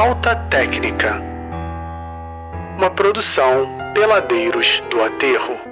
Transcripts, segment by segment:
Falta Técnica. Uma produção Peladeiros do Aterro.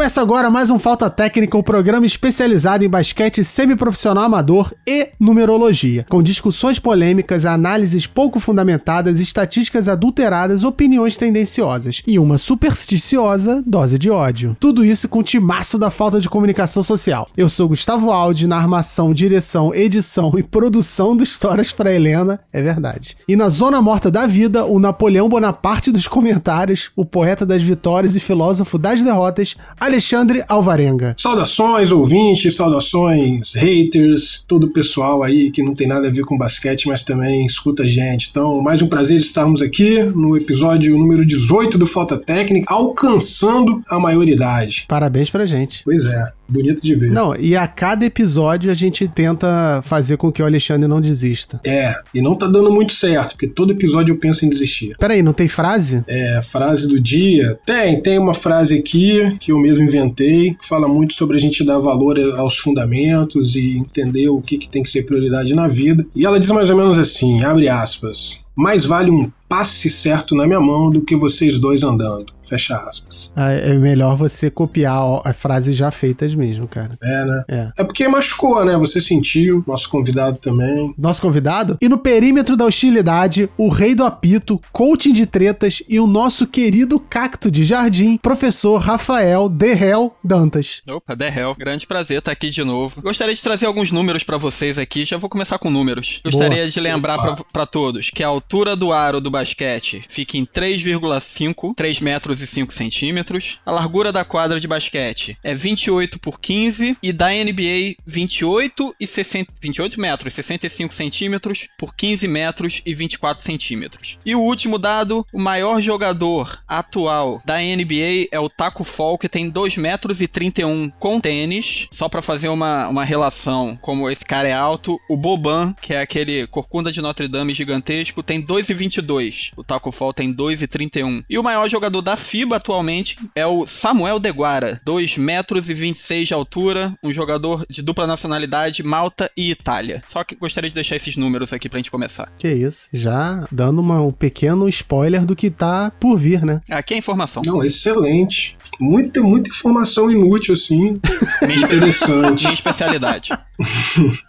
Começa agora mais um Falta Técnica, um programa especializado em basquete semiprofissional amador e numerologia, com discussões polêmicas, análises pouco fundamentadas, estatísticas adulteradas, opiniões tendenciosas e uma supersticiosa dose de ódio. Tudo isso com o timaço da falta de comunicação social. Eu sou Gustavo Aldi, na armação, direção, edição e produção do Histórias para Helena, é verdade. E na zona morta da vida, o Napoleão Bonaparte dos comentários, o poeta das vitórias e filósofo das derrotas, Alexandre Alvarenga. Saudações, ouvintes, saudações, haters, todo o pessoal aí que não tem nada a ver com basquete, mas também escuta a gente. Então, mais um prazer estarmos aqui no episódio número 18 do Falta Técnica, alcançando a maioridade. Parabéns pra gente. Pois é bonito de ver. Não, e a cada episódio a gente tenta fazer com que o Alexandre não desista. É, e não tá dando muito certo, porque todo episódio eu penso em desistir. Peraí, não tem frase? É, frase do dia. Tem, tem uma frase aqui que eu mesmo inventei, que fala muito sobre a gente dar valor aos fundamentos e entender o que, que tem que ser prioridade na vida. E ela diz mais ou menos assim, abre aspas, mais vale um passe certo na minha mão do que vocês dois andando. Fecha aspas. Ah, é melhor você copiar as frases já feitas mesmo, cara. É, né? É. é porque machucou, né? Você sentiu, nosso convidado também. Nosso convidado? E no perímetro da hostilidade, o rei do apito, coaching de tretas e o nosso querido cacto de jardim, professor Rafael Derrel Dantas. Opa, Derrel, grande prazer estar aqui de novo. Gostaria de trazer alguns números para vocês aqui, já vou começar com números. Gostaria Boa. de lembrar para todos que a altura do aro do basquete fica em 3,5, 3 metros e 5 centímetros. A largura da quadra de basquete é 28 por 15 e da NBA 28 e 60, 28 metros, 65 centímetros por 15 metros e 24 centímetros. E o último dado, o maior jogador atual da NBA é o Taco Fall, que tem 2 metros e 31 com tênis. Só para fazer uma, uma relação, como esse cara é alto, o Boban, que é aquele corcunda de Notre Dame gigantesco, tem 2,22. O Taco Fall tem 2,31. E o maior jogador da FIBA atualmente é o Samuel Deguara, 2 metros e 26 de altura, um jogador de dupla nacionalidade, Malta e Itália. Só que gostaria de deixar esses números aqui pra gente começar. Que isso, já dando uma, um pequeno spoiler do que tá por vir, né? Aqui é informação. Não, excelente. Muita, muita informação inútil, assim. Minha interessante. Minha especialidade.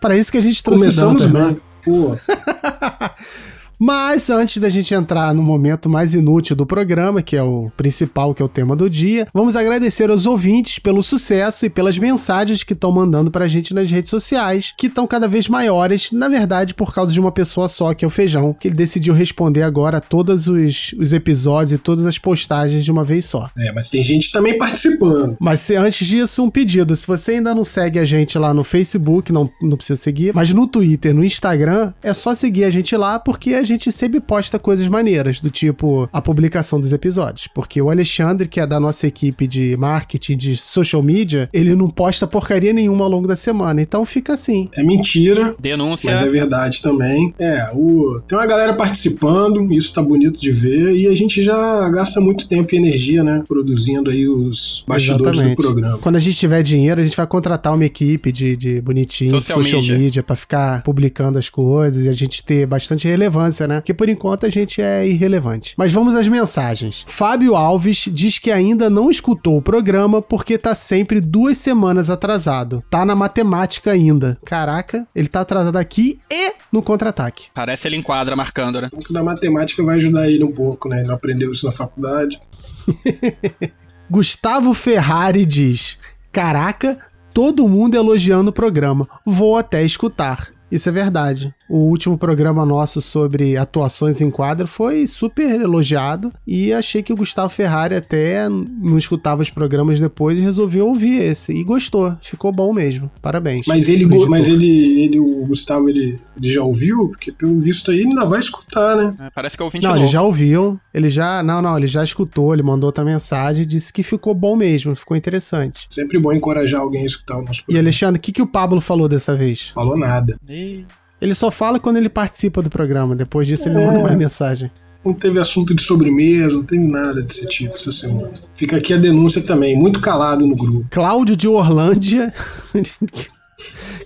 Para isso que a gente trouxe Começamos bem. Pô. Mas antes da gente entrar no momento mais inútil do programa, que é o principal, que é o tema do dia, vamos agradecer aos ouvintes pelo sucesso e pelas mensagens que estão mandando pra gente nas redes sociais, que estão cada vez maiores, na verdade, por causa de uma pessoa só, que é o Feijão, que ele decidiu responder agora todos os, os episódios e todas as postagens de uma vez só. É, mas tem gente também participando. Mas se, antes disso, um pedido. Se você ainda não segue a gente lá no Facebook, não, não precisa seguir, mas no Twitter, no Instagram, é só seguir a gente lá, porque a gente gente sempre posta coisas maneiras, do tipo a publicação dos episódios. Porque o Alexandre, que é da nossa equipe de marketing, de social media, ele não posta porcaria nenhuma ao longo da semana. Então fica assim. É mentira. Denúncia. Mas é verdade também. É, o... tem uma galera participando, isso tá bonito de ver, e a gente já gasta muito tempo e energia, né? Produzindo aí os bastidores Exatamente. do programa. Quando a gente tiver dinheiro, a gente vai contratar uma equipe de, de bonitinho, social, social media, media para ficar publicando as coisas e a gente ter bastante relevância né? Que por enquanto a gente é irrelevante. Mas vamos às mensagens. Fábio Alves diz que ainda não escutou o programa porque tá sempre duas semanas atrasado. Tá na matemática ainda. Caraca, ele tá atrasado aqui e no contra-ataque. Parece ele enquadra marcando, né? Pouco da matemática vai ajudar ele um pouco, né? Ele não aprendeu isso na faculdade. Gustavo Ferrari diz: Caraca, todo mundo elogiando o programa. Vou até escutar. Isso é verdade. O último programa nosso sobre atuações em quadro foi super elogiado e achei que o Gustavo Ferrari até não escutava os programas depois e resolveu ouvir esse e gostou. Ficou bom mesmo. Parabéns. Mas ele, mas ele, ele o Gustavo, ele, ele já ouviu? Porque pelo visto aí ele ainda vai escutar, né? É, parece que é ouvinte Não, novo. ele já ouviu. Ele já, não, não, ele já escutou, ele mandou outra mensagem e disse que ficou bom mesmo, ficou interessante. Sempre bom encorajar alguém a escutar o nosso programa. E Alexandre, o que, que o Pablo falou dessa vez? Falou nada. E... Ele só fala quando ele participa do programa. Depois disso, ele é. não manda mais mensagem. não teve assunto de sobremesa, não teve nada desse tipo essa semana. Fica aqui a denúncia também, muito calado no grupo. Cláudio de Orlândia.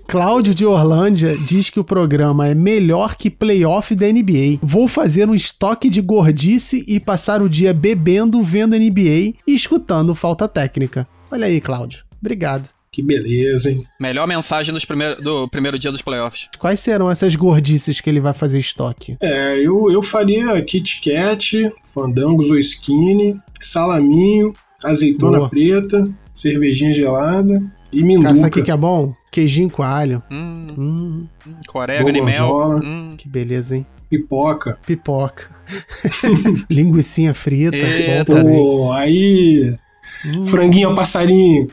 Cláudio de Orlândia diz que o programa é melhor que playoff da NBA. Vou fazer um estoque de gordice e passar o dia bebendo, vendo NBA e escutando falta técnica. Olha aí, Cláudio. Obrigado. Que beleza, hein? Melhor mensagem dos primeir, do primeiro dia dos playoffs. Quais serão essas gordices que ele vai fazer estoque? É, eu, eu faria Kit Kat, Fandangos ou Skinny, salaminho, azeitona Boa. preta, cervejinha gelada e minduca. sabe o que é bom? Queijinho com alho. Hum, Hum, com orégano e mel. Hum. que beleza, hein? Pipoca. Pipoca. Linguicinha frita. Eita. Pô, aí. Hum, Franguinho ao passarinho.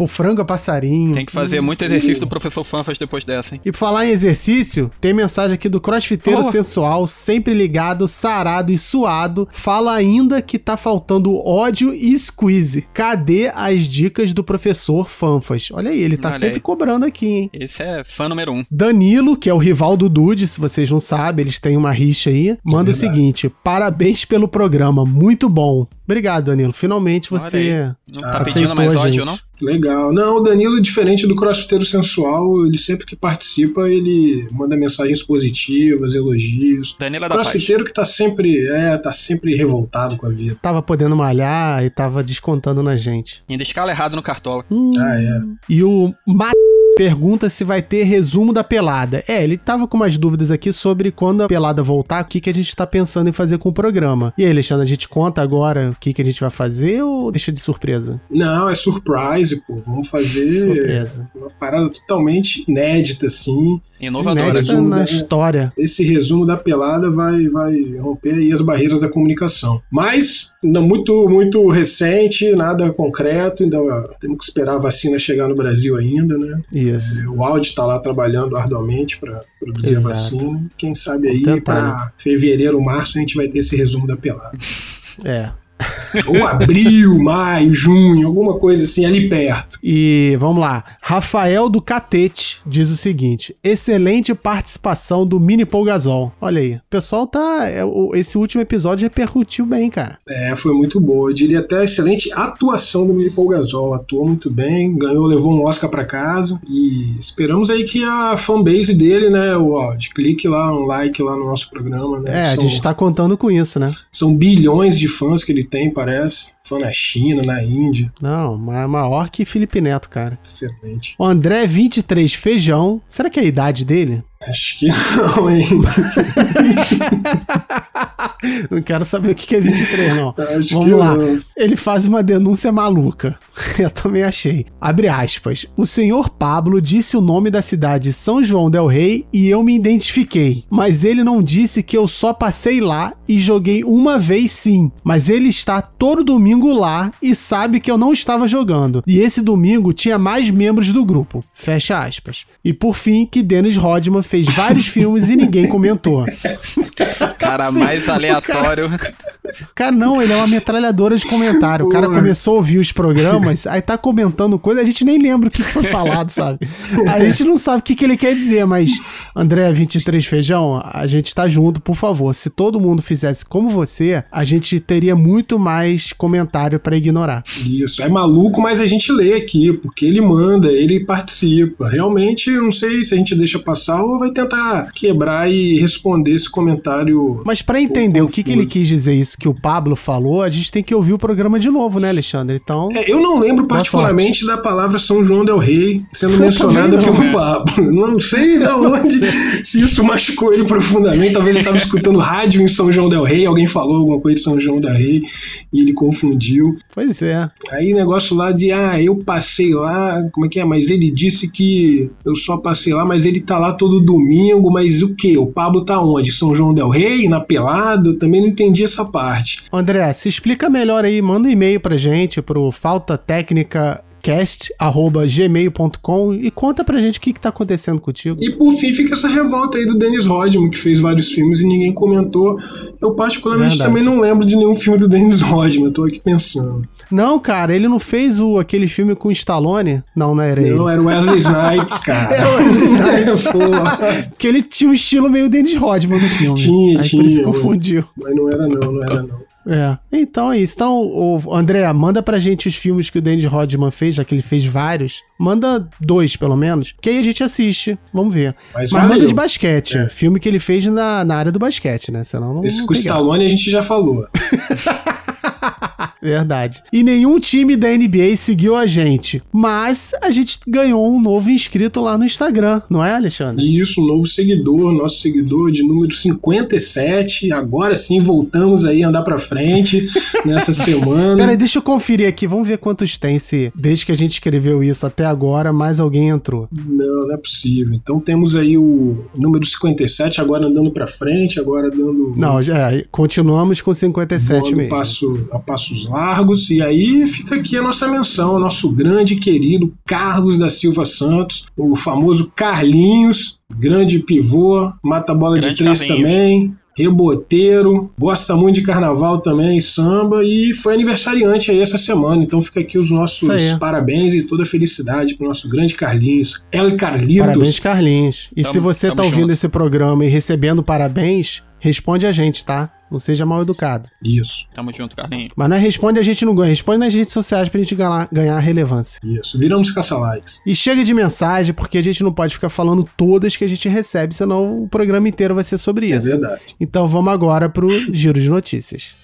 Pô, frango a passarinho. Tem que fazer muito exercício do professor Fanfas depois dessa, hein? E por falar em exercício, tem mensagem aqui do crossfiteiro Oh. sensual, sempre ligado, sarado e suado. Fala ainda que tá faltando ódio e squeeze. Cadê as dicas do professor Fanfas? Olha aí, ele tá Olha sempre aí. cobrando aqui, hein? Esse é fã número um. Danilo, que é o rival do Dude, se vocês não sabem, eles têm uma rixa aí, manda o verdade. seguinte: parabéns pelo programa, muito bom. Obrigado, Danilo. Finalmente você Não tá pedindo mais ódio, não? Legal. Não, o Danilo, diferente do crossfiteiro sensual, ele sempre que participa, ele manda mensagens positivas, elogios. Danilo é da paz. Crossfiteiro que tá sempre, é, tá sempre revoltado com a vida. Tava podendo malhar e tava descontando na gente. Ainda escala errado no cartola. Hum. Ah, é. E o Ma pergunta se vai ter resumo da pelada. É, ele tava com umas dúvidas aqui sobre quando a pelada voltar, o que, que a gente tá pensando em fazer com o programa. E aí, Alexandre, a gente conta agora o que, que a gente vai fazer ou deixa de surpresa? Não, é surprise, pô. Vamos fazer Surpresa. uma parada totalmente inédita, assim. Inovadora. Inédita resumo, na né? história. Esse resumo da pelada vai, vai romper aí as barreiras da comunicação. Mas, não, muito, muito recente, nada concreto, ainda temos que esperar a vacina chegar no Brasil ainda, né? Isso. O Audi está lá trabalhando arduamente para produzir Exato. a vacina. Quem sabe aí, para fevereiro, março, a gente vai ter esse resumo da pelada. É. Ou abril, maio, junho, alguma coisa assim, ali perto. E vamos lá. Rafael do Catete diz o seguinte: excelente participação do Mini Polgazol. Olha aí. O pessoal tá. é, Esse último episódio repercutiu bem, cara. É, foi muito boa. Eu diria até excelente atuação do Miri Polgazol. Atuou muito bem, ganhou, levou um Oscar para casa. E esperamos aí que a fanbase dele, né, o Audi, clique lá, um like lá no nosso programa, né? É, a São- gente tá contando com isso, né? São bilhões de fãs que ele tem, parece. Fã na China, na Índia. Não, ma- maior que Felipe Neto, cara. Excelente. O André 23 Feijão. Será que é a idade dele? Acho que não, hein? Não quero saber o que é 23, não. Acho Vamos lá. Ele faz uma denúncia maluca. Eu também achei. Abre aspas. O senhor Pablo disse o nome da cidade São João del Rei e eu me identifiquei. Mas ele não disse que eu só passei lá e joguei uma vez sim. Mas ele está todo domingo lá e sabe que eu não estava jogando. E esse domingo tinha mais membros do grupo. Fecha aspas. E por fim, que Dennis Rodman fez vários filmes e ninguém comentou. Cara mais aleatório. Cara, não, ele é uma metralhadora de comentário. O cara começou a ouvir os programas, aí tá comentando coisa, a gente nem lembra o que foi falado, sabe? A gente não sabe o que, que ele quer dizer, mas, André 23 Feijão, a gente tá junto, por favor. Se todo mundo fizesse como você, a gente teria muito mais comentário pra ignorar. Isso, é maluco, mas a gente lê aqui, porque ele manda, ele participa. Realmente, eu não sei se a gente deixa passar ou vai tentar quebrar e responder esse comentário. Mas pra entender o que, que ele quis dizer isso que o Pablo falou, a gente tem que ouvir o programa de novo, né, Alexandre? Então, É, eu não lembro particularmente da palavra São João del Rei sendo mencionada não, pelo é. Pablo. Não sei de onde, se isso machucou ele profundamente. Talvez ele estava escutando rádio em São João del Rei, alguém falou alguma coisa de São João del Rei e ele confundiu. pois é. Aí negócio lá de, ah, eu passei lá, como é que é? Mas ele disse que eu só passei lá, mas ele tá lá todo domingo, mas o quê? O Pablo tá onde? São João del Rei, na pelada? Também não entendi essa parte. André, se explica melhor aí, manda um e-mail pra gente pro falta técnica cast@gmail.com e conta pra gente o que, que tá acontecendo contigo. E por fim fica essa revolta aí do Dennis Rodman, que fez vários filmes e ninguém comentou. Eu particularmente Verdade. também não lembro de nenhum filme do Dennis Rodman, eu tô aqui pensando. Não, cara, ele não fez o, aquele filme com o Stallone? Não, não era ele. Não, era o Wesley Snipes, cara. Era o Wesley Snipes. Porra. Porque ele tinha um estilo meio Dennis Rodman no filme. Tinha, Aí tinha. por isso confundiu. Mas não era não, não era não. É. Então é isso. Então, André, manda pra gente os filmes que o Dennis Rodman fez, já que ele fez vários. Manda dois, pelo menos. Que aí a gente assiste. Vamos ver. Mas Mas manda de basquete. É. Filme que ele fez na, na área do basquete, né? Senão não. Esse não com. Stallone a gente já falou. Verdade. E nenhum time da NBA seguiu a gente. Mas a gente ganhou um novo inscrito lá no Instagram, não é, Alexandre? Isso, um novo seguidor, nosso seguidor de número 57. Agora sim voltamos aí a andar pra frente nessa semana. Peraí, deixa eu conferir aqui. Vamos ver quantos tem. Se desde que a gente escreveu isso até agora, mais alguém entrou. Não, não é possível. Então temos aí o número 57 agora andando pra frente, agora dando Não, já, é, continuamos com 57 voando mesmo. passo, a passos largos. E aí fica aqui a nossa menção, ao nosso grande querido Carlos da Silva Santos, o famoso Carlinhos, grande pivô, mata bola de Grande três Carlinhos. também. Reboteiro, gosta muito de carnaval também, samba, e foi aniversariante aí essa semana. Então fica aqui os nossos parabéns e toda a felicidade pro nosso grande Carlinhos. El Carlitos. Parabéns, Carlinhos. E Tamo- se você tá ouvindo junto. esse programa e recebendo parabéns, responde a gente, tá? Não seja mal educado. Isso, Tamo junto, Carlinhos. Mas não é responde a gente não ganha, responde nas redes sociais pra gente ganhar, ganhar relevância. isso. Viramos caça-likes. E chega de mensagem, porque a gente não pode ficar falando todas que a gente recebe, senão o programa inteiro vai ser sobre É isso. verdade. Então vamos agora pro giro de notícias.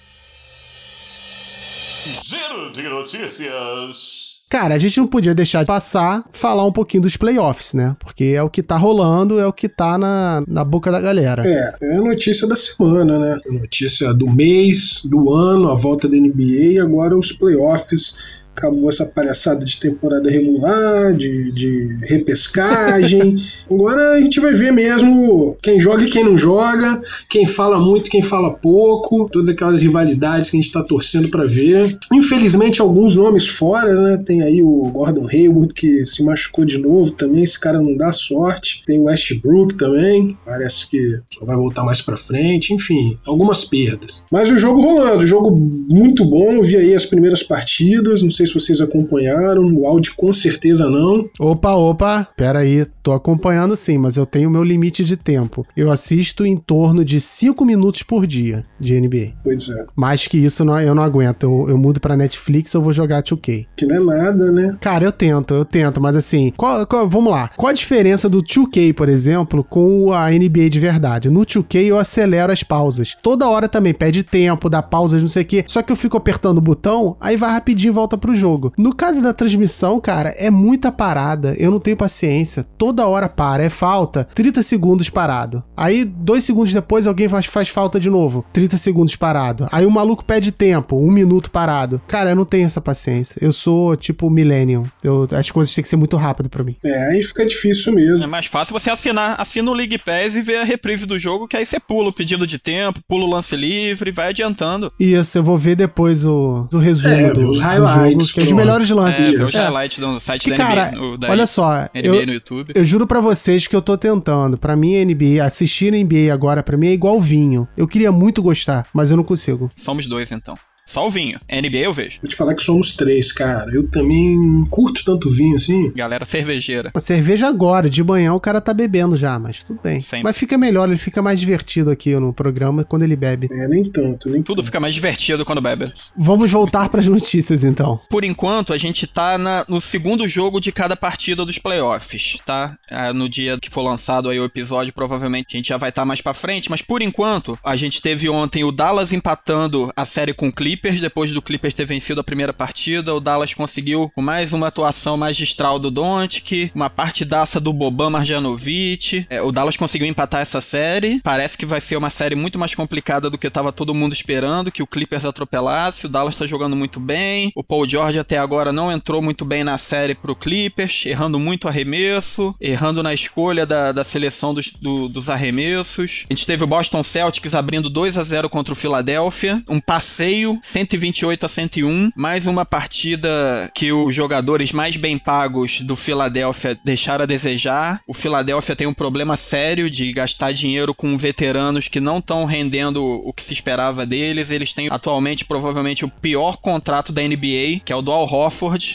Giro de notícias. Cara, a gente não podia deixar de passar, falar um pouquinho dos playoffs, né? Porque é o que tá rolando, é o que tá na, na boca da galera. É, é a notícia da semana, né? A notícia do mês, do ano, a volta da NBA e agora os playoffs. Acabou essa palhaçada de temporada regular, de, de repescagem. Agora a gente vai ver mesmo quem joga e quem não joga, quem fala muito e quem fala pouco, todas aquelas rivalidades que a gente tá torcendo pra ver. Infelizmente, alguns nomes fora, né? Tem aí o Gordon Hayward que se machucou de novo também, esse cara não dá sorte. Tem o Westbrook também, parece que só vai voltar mais pra frente. Enfim, algumas perdas. Mas o jogo rolando, jogo muito bom. Vi aí as primeiras partidas, não sei se vocês acompanharam. O áudio com certeza não. Opa, opa, pera aí, tô acompanhando sim, mas eu tenho meu limite de tempo. Eu assisto em torno de 5 minutos por dia de NBA. Pois é, Mais que isso eu não aguento. Eu, eu mudo pra Netflix ou vou jogar 2K. que não é nada, né? Cara, eu tento, eu tento, mas assim, qual- qual- vamos lá. Qual a diferença do 2K, por exemplo, com a NBA de verdade? No 2K eu acelero as pausas. Toda hora também pede tempo, dá pausas, não sei o quê. Só que eu fico apertando o botão, aí vai rapidinho e volta pro jogo. No caso da transmissão, cara, é muita parada. Eu não tenho paciência. Toda hora para, é falta. 30 segundos parado. Aí, dois segundos depois, alguém faz, faz falta de novo. 30 segundos parado. Aí o maluco pede tempo, um minuto parado. Cara, eu não tenho essa paciência. Eu sou tipo millennium. Eu, as coisas têm que ser muito rápido pra mim. É, aí fica difícil mesmo. É mais fácil você assinar, assina o League Pass e ver a reprise do jogo, que aí você pula o pedido de tempo, pula o lance livre, vai adiantando. Isso, eu vou ver depois o, o resumo É, do, do highlights, que é os melhores lances. É, os É. highlights do site Que, da cara, no- da olha só, NBA eu, no YouTube. eu juro pra vocês que eu tô tentando. Pra mim, a NBA, assistir a NBA agora, pra mim é igual vinho. Eu queria muito gostar, mas eu não consigo. Somos dois, então. Só o vinho. NBA eu vejo. Vou te falar que somos três, cara. Eu também curto tanto vinho assim. Galera cervejeira. A cerveja agora, de manhã o cara tá bebendo já, mas tudo bem. Sempre. Mas fica melhor, ele fica mais divertido aqui no programa quando ele bebe. É, nem tanto, nem Tudo fica mais divertido quando bebe. Vamos voltar pras notícias então. Por enquanto, a gente tá na- no segundo jogo de cada partida dos playoffs, tá? Ah, no dia que for lançado aí o episódio, provavelmente a gente já vai estar mais pra frente, mas por enquanto, a gente teve ontem o Dallas empatando a série com o Clippers, depois do Clippers ter vencido a primeira partida, o Dallas conseguiu com mais uma atuação magistral do Doncic, uma partidaça do Boban Marjanovic. É, o Dallas conseguiu empatar essa série. Parece que vai ser uma série muito mais complicada do que tava todo mundo esperando, que o Clippers atropelasse. O Dallas tá jogando muito bem. O Paul George até agora não entrou muito bem na série pro Clippers, errando muito arremesso, errando na escolha da, da seleção dos, do- dos arremessos. A gente teve o Boston Celtics abrindo 2 a 0 contra o Philadelphia. Um passeio 128 a 101. Mais uma partida que os jogadores mais bem pagos do Philadelphia deixaram a desejar. O Philadelphia tem um problema sério de gastar dinheiro com veteranos que não estão rendendo o que se esperava deles. Eles têm atualmente provavelmente o pior contrato da NBA, que é o do Al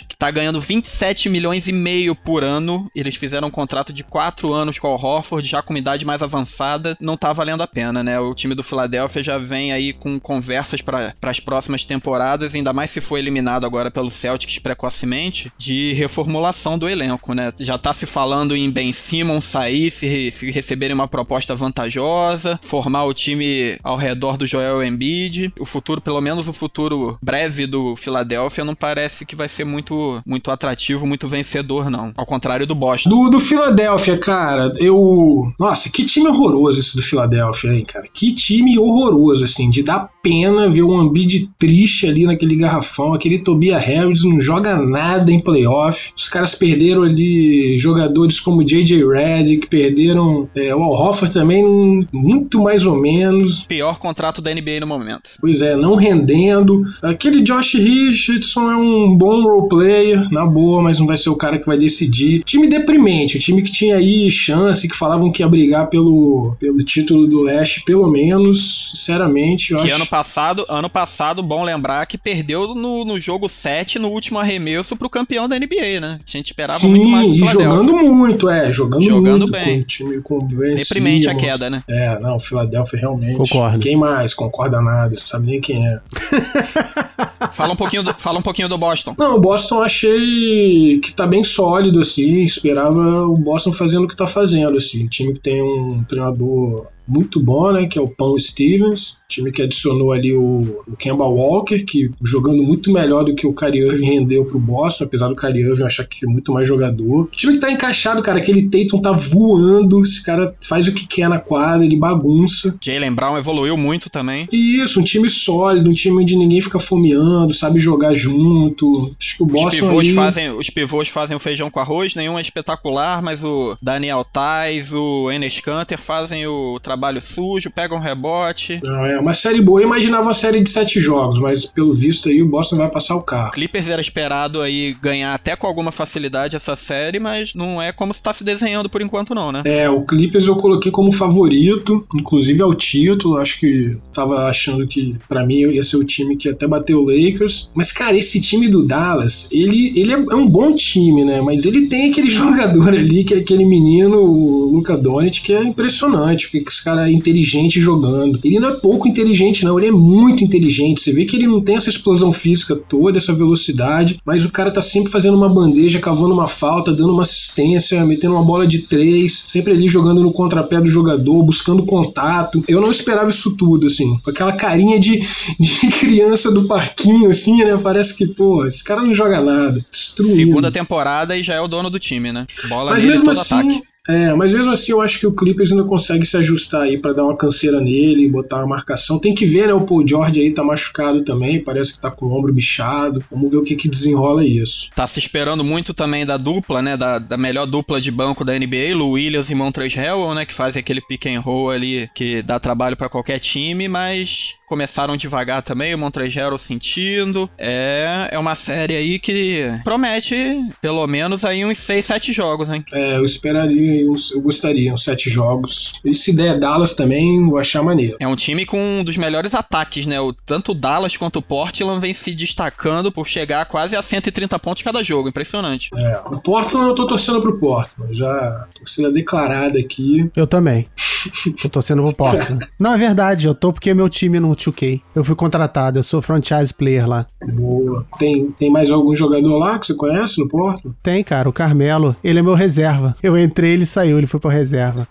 que tá ganhando 27 milhões e meio por ano. Eles fizeram um contrato de 4 anos com o Al já com idade mais avançada. Não tá valendo a pena, né? O time do Philadelphia já vem aí com conversas para as próximas temporadas, ainda mais se for eliminado agora pelo Celtics precocemente, de reformulação do elenco, né? Já tá se falando em Ben Simmons sair, se, se receberem uma proposta vantajosa, formar o time ao redor do Joel Embiid. O futuro, pelo menos o futuro breve do Philadelphia, não parece que vai ser muito, muito atrativo, muito vencedor, não. Ao contrário do Boston. Do, do Philadelphia, cara, eu. Nossa, que time horroroso esse do Philadelphia, hein, cara? Que time horroroso, assim, de dar pena ver o Embiid triste ali naquele garrafão. Aquele Tobias Harris não joga nada em playoff. Os caras perderam ali jogadores como J.J. Redick, perderam é, o Al Hofford também, muito mais ou menos. Pior contrato da NBA no momento. Pois é, não rendendo. Aquele Josh Richardson é um bom role player, na boa, mas não vai ser o cara que vai decidir. Time deprimente, o time que tinha aí chance, que falavam que ia brigar pelo, pelo título do leste, pelo menos, sinceramente, eu que acho... ano passado, ano passado, bom lembrar que perdeu no, no jogo 7, no último arremesso pro campeão da NBA, né? A gente esperava Sim, muito mais do e Philadelphia. jogando muito, é, jogando, Jogando muito bem. com o time com o Deprimente a queda, né? É, não, Philadelphia realmente. Concordo. Quem mais? Concorda nada, você não sabe nem quem é. Fala um pouquinho do, fala um pouquinho do Boston. Não, o Boston eu achei que tá bem sólido, assim. Esperava o Boston fazendo o que tá fazendo, assim. Time que tem um treinador muito bom, né? Que é o Paul Stevens. Time que adicionou ali o, o Kemba Walker, que jogando muito melhor do que o Kyrie Irving rendeu pro Boston, apesar do Kyrie Irving achar que é muito mais jogador. Time que tá encaixado, cara. Aquele Tatum tá voando. Esse cara faz o que quer na quadra, ele bagunça. Jalen Brown evoluiu muito também. E isso, um time sólido, um time onde ninguém fica fomeando, sabe jogar junto. Acho que o Os Boston pivôs, ali... fazem, os pivôs fazem o feijão com arroz, nenhum é espetacular, mas o Daniel Tais, o Enes Kanter fazem o trabalho sujo, pegam rebote. Não, é uma série boa. Eu imaginava uma série de sete jogos, mas pelo visto aí o Boston vai passar o carro. Clippers era esperado aí ganhar até com alguma facilidade essa série, mas não é como está se desenhando por enquanto não, né? É, o Clippers eu coloquei como favorito, inclusive ao título. Acho que tava achando que pra mim ia ser o time que até bateu o Lakers. Mas, cara, esse time do Dallas, ele, ele é é um bom time, né? Mas ele tem aquele jogador ali, que é aquele menino, o Luca Doncic, que é impressionante, porque esse cara é inteligente jogando. Ele não é pouco inteligente, não, ele é muito inteligente. Você vê que ele não tem essa explosão física toda, essa velocidade, mas o cara tá sempre fazendo uma bandeja, cavando uma falta, dando uma assistência, metendo uma bola de três, sempre ali jogando no contrapé do jogador, buscando contato. Eu não esperava isso tudo, assim, com aquela carinha de, de criança do parquinho, assim, né? Parece que, pô, esse cara não joga nada. Destruído. Segunda temporada e já é o dono do time, né? Bola Mas mesmo todo assim, ataque. É, mas mesmo assim eu acho que o Clippers ainda consegue se ajustar aí pra dar uma canseira nele, botar uma marcação. Tem que ver, né? O Paul George aí tá machucado também, parece que tá com o ombro bichado. Vamos ver o que que desenrola isso. Tá se esperando muito também da dupla, né? Da, da melhor dupla de banco da NBA, Lou Williams e Montrezl Harrell, né? Que fazem aquele pick and roll ali que dá trabalho pra qualquer time, mas começaram devagar também, o Harrell sentindo. É, é uma série aí que promete pelo menos aí uns 6, 7 jogos, hein? É, eu esperaria, uns- eu gostaria, uns sete jogos. E se der Dallas também, eu vou achar maneiro. É um time com um dos melhores ataques, né? O, tanto o Dallas quanto o Portland vem se destacando por chegar quase a 130 pontos cada jogo. Impressionante. É, o Portland eu tô torcendo pro Portland, já torcida declarada aqui. Eu também. Tô torcendo pro Portland. Não, é verdade, eu tô porque meu time no 2K. Eu fui contratado, eu sou franchise player lá. Boa. Tem, tem mais algum jogador lá que você conhece no Portland? Tem, cara, o Carmelo. Ele é meu reserva. Eu entrei, ele saiu, ele foi pro reserva.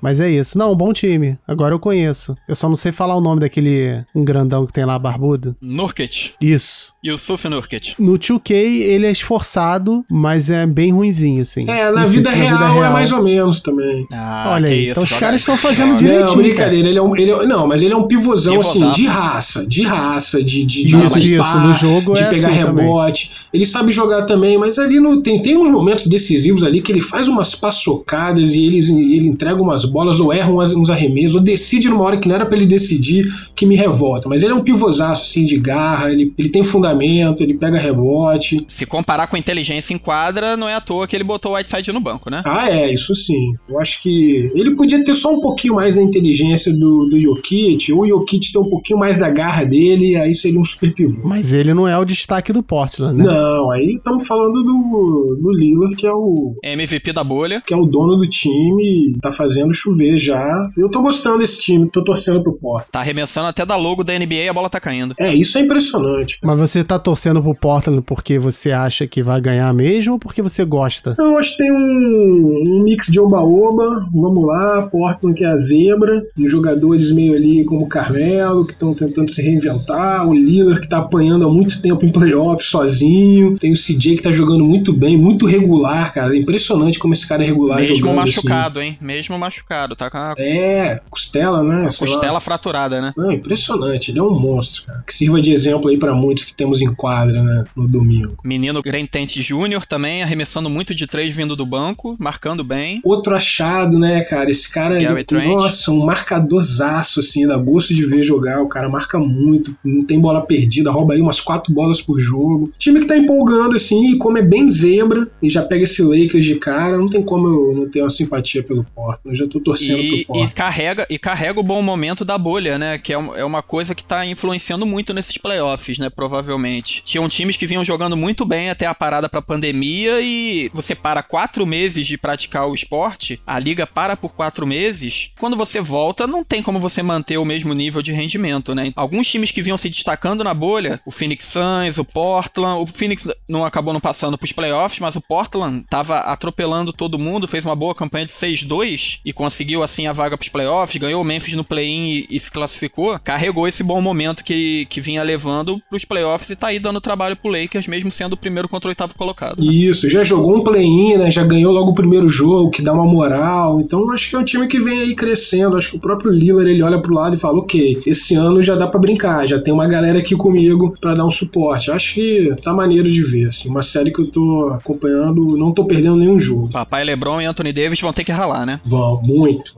Mas é isso. Não, um bom time. Agora eu conheço. Eu só não sei falar o nome daquele um grandão que tem lá, barbudo. Nurkic. Isso. Yusuf Nurkic. No 2K ele é esforçado, mas é bem ruinzinho, assim. É, na Não vida, se real, é mais ou menos também. Ah, Olha aí, isso, então os caras estão fazendo Não, direitinho. cara. brincadeira. Ele é um, ele é- não, mas ele é um pivôzão assim, de raça, de raça, de, de, de Isso, isso, no jogo de é pegar assim também. rebote. Ele sabe jogar também, mas ali no, tem, tem uns momentos decisivos ali que ele faz umas paçocadas e ele, ele entrega umas bolas ou erra uns arremessos, ou decide numa hora que não era para ele decidir, que me revolta. Mas ele é um pivôzaço, assim, de garra, ele, ele tem fundamento, ele pega rebote. Se comparar com a inteligência em quadra, não é à toa que ele botou o Whiteside no banco, né? Ah, é, isso sim. Eu acho que ele podia ter só um pouquinho mais da inteligência do, do Jokic, ou o Jokic ter um pouquinho mais da garra dele, aí seria um super pivô. Mas ele não é o destaque do Portland, né? Não, aí estamos falando do, do Lillard, que é o... MVP da bolha. Que é o dono do time, tá fazendo chover já. Eu tô gostando desse time, tô torcendo pro Portland. Tá arremessando até da logo da NBA e a bola tá caindo. É, isso é impressionante. Mas você tá torcendo pro Portland porque você acha que vai ganhar mesmo ou porque você gosta? Não, acho que tem um, um mix de oba-oba. Vamos lá, Portland que é a zebra, os jogadores meio ali como o Carmelo, que estão tentando se reinventar, o Lillard que tá apanhando há muito tempo em playoff sozinho, tem o CJ que tá jogando muito bem, muito regular, cara. É impressionante como esse cara é regular Mesmo jogando, machucado, assim. hein? Mesmo machucado, tá com a... É, costela, né? Costela lá. fraturada, né? Não, impressionante, ele é um monstro, cara. Que sirva de exemplo aí para muitos que temos em quadra, né, no domingo. Menino Grentente Júnior também, arremessando muito de três vindo do banco, marcando bem. Outro achado, né, cara? Esse cara, Gary ele, nossa, um marcadorzaço, assim, dá gosto de ver jogar. O cara marca muito, não tem bola perdida, rouba aí umas quatro bolas por jogo. Time que tá empolgando, assim, e como é bem zebra, e já pega esse Lakers de cara, não tem como eu não ter uma simpatia pelo Portland. Eu já tô torcendo e, pro Portland. E carrega, e carrega o bom momento da bolha, né? Que é, é uma coisa que tá influenciando muito nesses playoffs, né? Provavelmente. Tinham times que vinham jogando muito bem até a parada pra pandemia e você para quatro meses de praticar o esporte, a liga para por quatro meses. Quando você volta, não tem como você manter o mesmo nível de rendimento, né? Alguns times que vinham se destacando na bolha, o Phoenix Suns, o Portland, o Phoenix não acabou não passando pros playoffs, mas o Portland tava atropelando todo mundo, fez uma boa campanha de 6-2 e conseguiu assim a vaga pros playoffs, ganhou o Memphis no play-in e, e, se classificou, carregou esse bom momento que, que vinha levando pros playoffs e tá aí dando trabalho pro Lakers, mesmo sendo o primeiro contra o oitavo colocado. Né? Isso, já jogou um play-in, né? Já ganhou logo o primeiro jogo, que dá uma moral. Então acho que é um time que vem aí crescendo. Acho que o próprio Lillard ele olha pro lado e fala: ok, esse ano já dá para brincar, já tem uma galera aqui comigo para dar um suporte. Acho que tá maneiro de ver, assim. Uma série que eu tô acompanhando, não tô perdendo nenhum jogo. Papai LeBron e Anthony Davis vão ter que ralar, né? Vão, muito.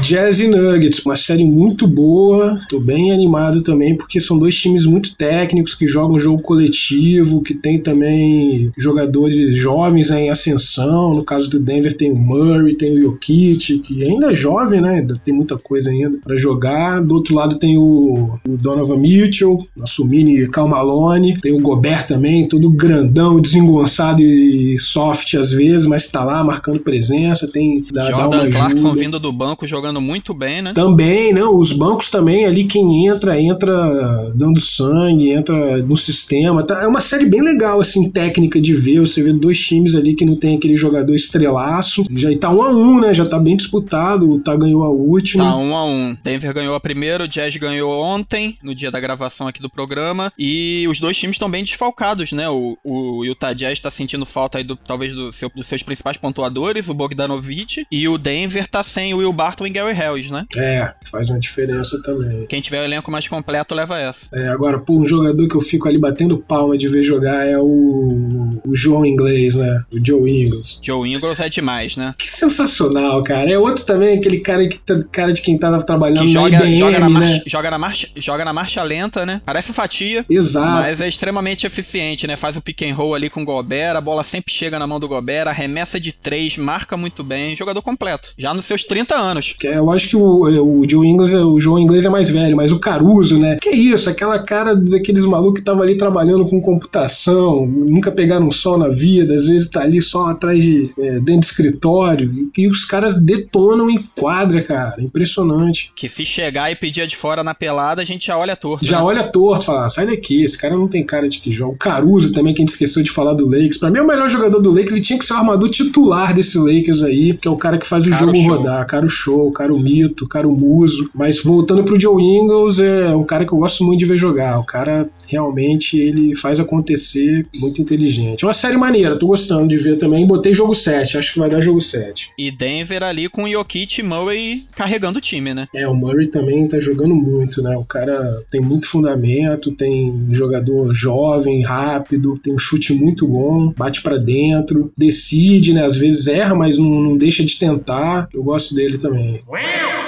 Jazz e Nuggets, uma série muito boa. Tô bem animado também, porque são dois times muito técnicos que jogam jogo coletivo, que tem também jogadores jovens em ascensão. No caso do Denver tem o Murray, tem o Jokic, que ainda é jovem, né? Ainda tem muita coisa ainda para jogar. Do outro lado tem o, o Donovan Mitchell, nosso mini Cal Malone. Tem o Gobert também, todo grandão, desengonçado e soft às vezes, mas tá lá marcando presença. Tem da, Jordan Vindo do banco jogando muito bem, né? Também, não. Os bancos também, ali quem entra, entra dando sangue, entra no sistema. Tá, é uma série bem legal, assim, técnica de ver. Você vê dois times ali que não tem aquele jogador estrelaço. Já tá um a um, né? Já tá bem disputado. O Tá ganhou a última. Tá um a um. Denver ganhou a primeira, o Jazz ganhou ontem, no dia da gravação aqui do programa. E os dois times estão bem desfalcados, né? O, o Utah Jazz tá sentindo falta aí, do, talvez, do seu, dos seus principais pontuadores, o Bogdanovich. E o Denver tá sem o Will Barton e Gary Harris, né? É, faz uma diferença também. Quem tiver o elenco mais completo leva essa. É, agora, por um jogador que eu fico ali batendo palma de ver jogar é o, o João Inglês, né? O Joe Ingles. Joe Ingles é demais, né? Que sensacional, cara. É outro também, aquele cara, que, tá, cara de quem tava trabalhando que joga, na IBM, joga na, né? marcha, joga, na marcha, joga na marcha lenta, né? Parece fatia. Exato. Mas é extremamente eficiente, né? Faz o pick and roll ali com o Gobert, a bola sempre chega na mão do Gobert, arremessa de três, marca muito bem, jogador completo. Já nos seus 30 anos. Que é, eu acho que o, o Joe Ingles, o João Inglês é mais velho, mas o Caruso, né? Que isso, aquela cara daqueles malucos que estavam ali trabalhando com computação, nunca pegaram sol na vida, às vezes tá ali só atrás de é, dentro de escritório, e os caras detonam em quadra, cara. Impressionante. Que se chegar e pedir de fora na pelada, a gente já olha torto. Já né? olha torto, fala, sai daqui, esse cara não tem cara de que joga. O Caruso também, que a gente esqueceu de falar do Lakers. Pra mim é o melhor jogador do Lakers e tinha que ser o armador titular desse Lakers aí, que é o cara que faz o Cara jogo show. rodar. Cara o show, cara o mito, cara o muso. Mas voltando pro Joe Ingles, é um cara que eu gosto muito de ver jogar. O cara realmente ele faz acontecer, muito inteligente. É uma série maneira, tô gostando de ver também. Botei jogo 7, acho que vai dar jogo 7. E Denver ali com o Jokic e Murray carregando o time, né? É, o Murray também tá jogando muito, né? O cara tem muito fundamento, tem um jogador jovem, rápido, tem um chute muito bom, bate para dentro, decide, né? Às vezes erra, mas não, não deixa de tentar. Eu gosto dele também.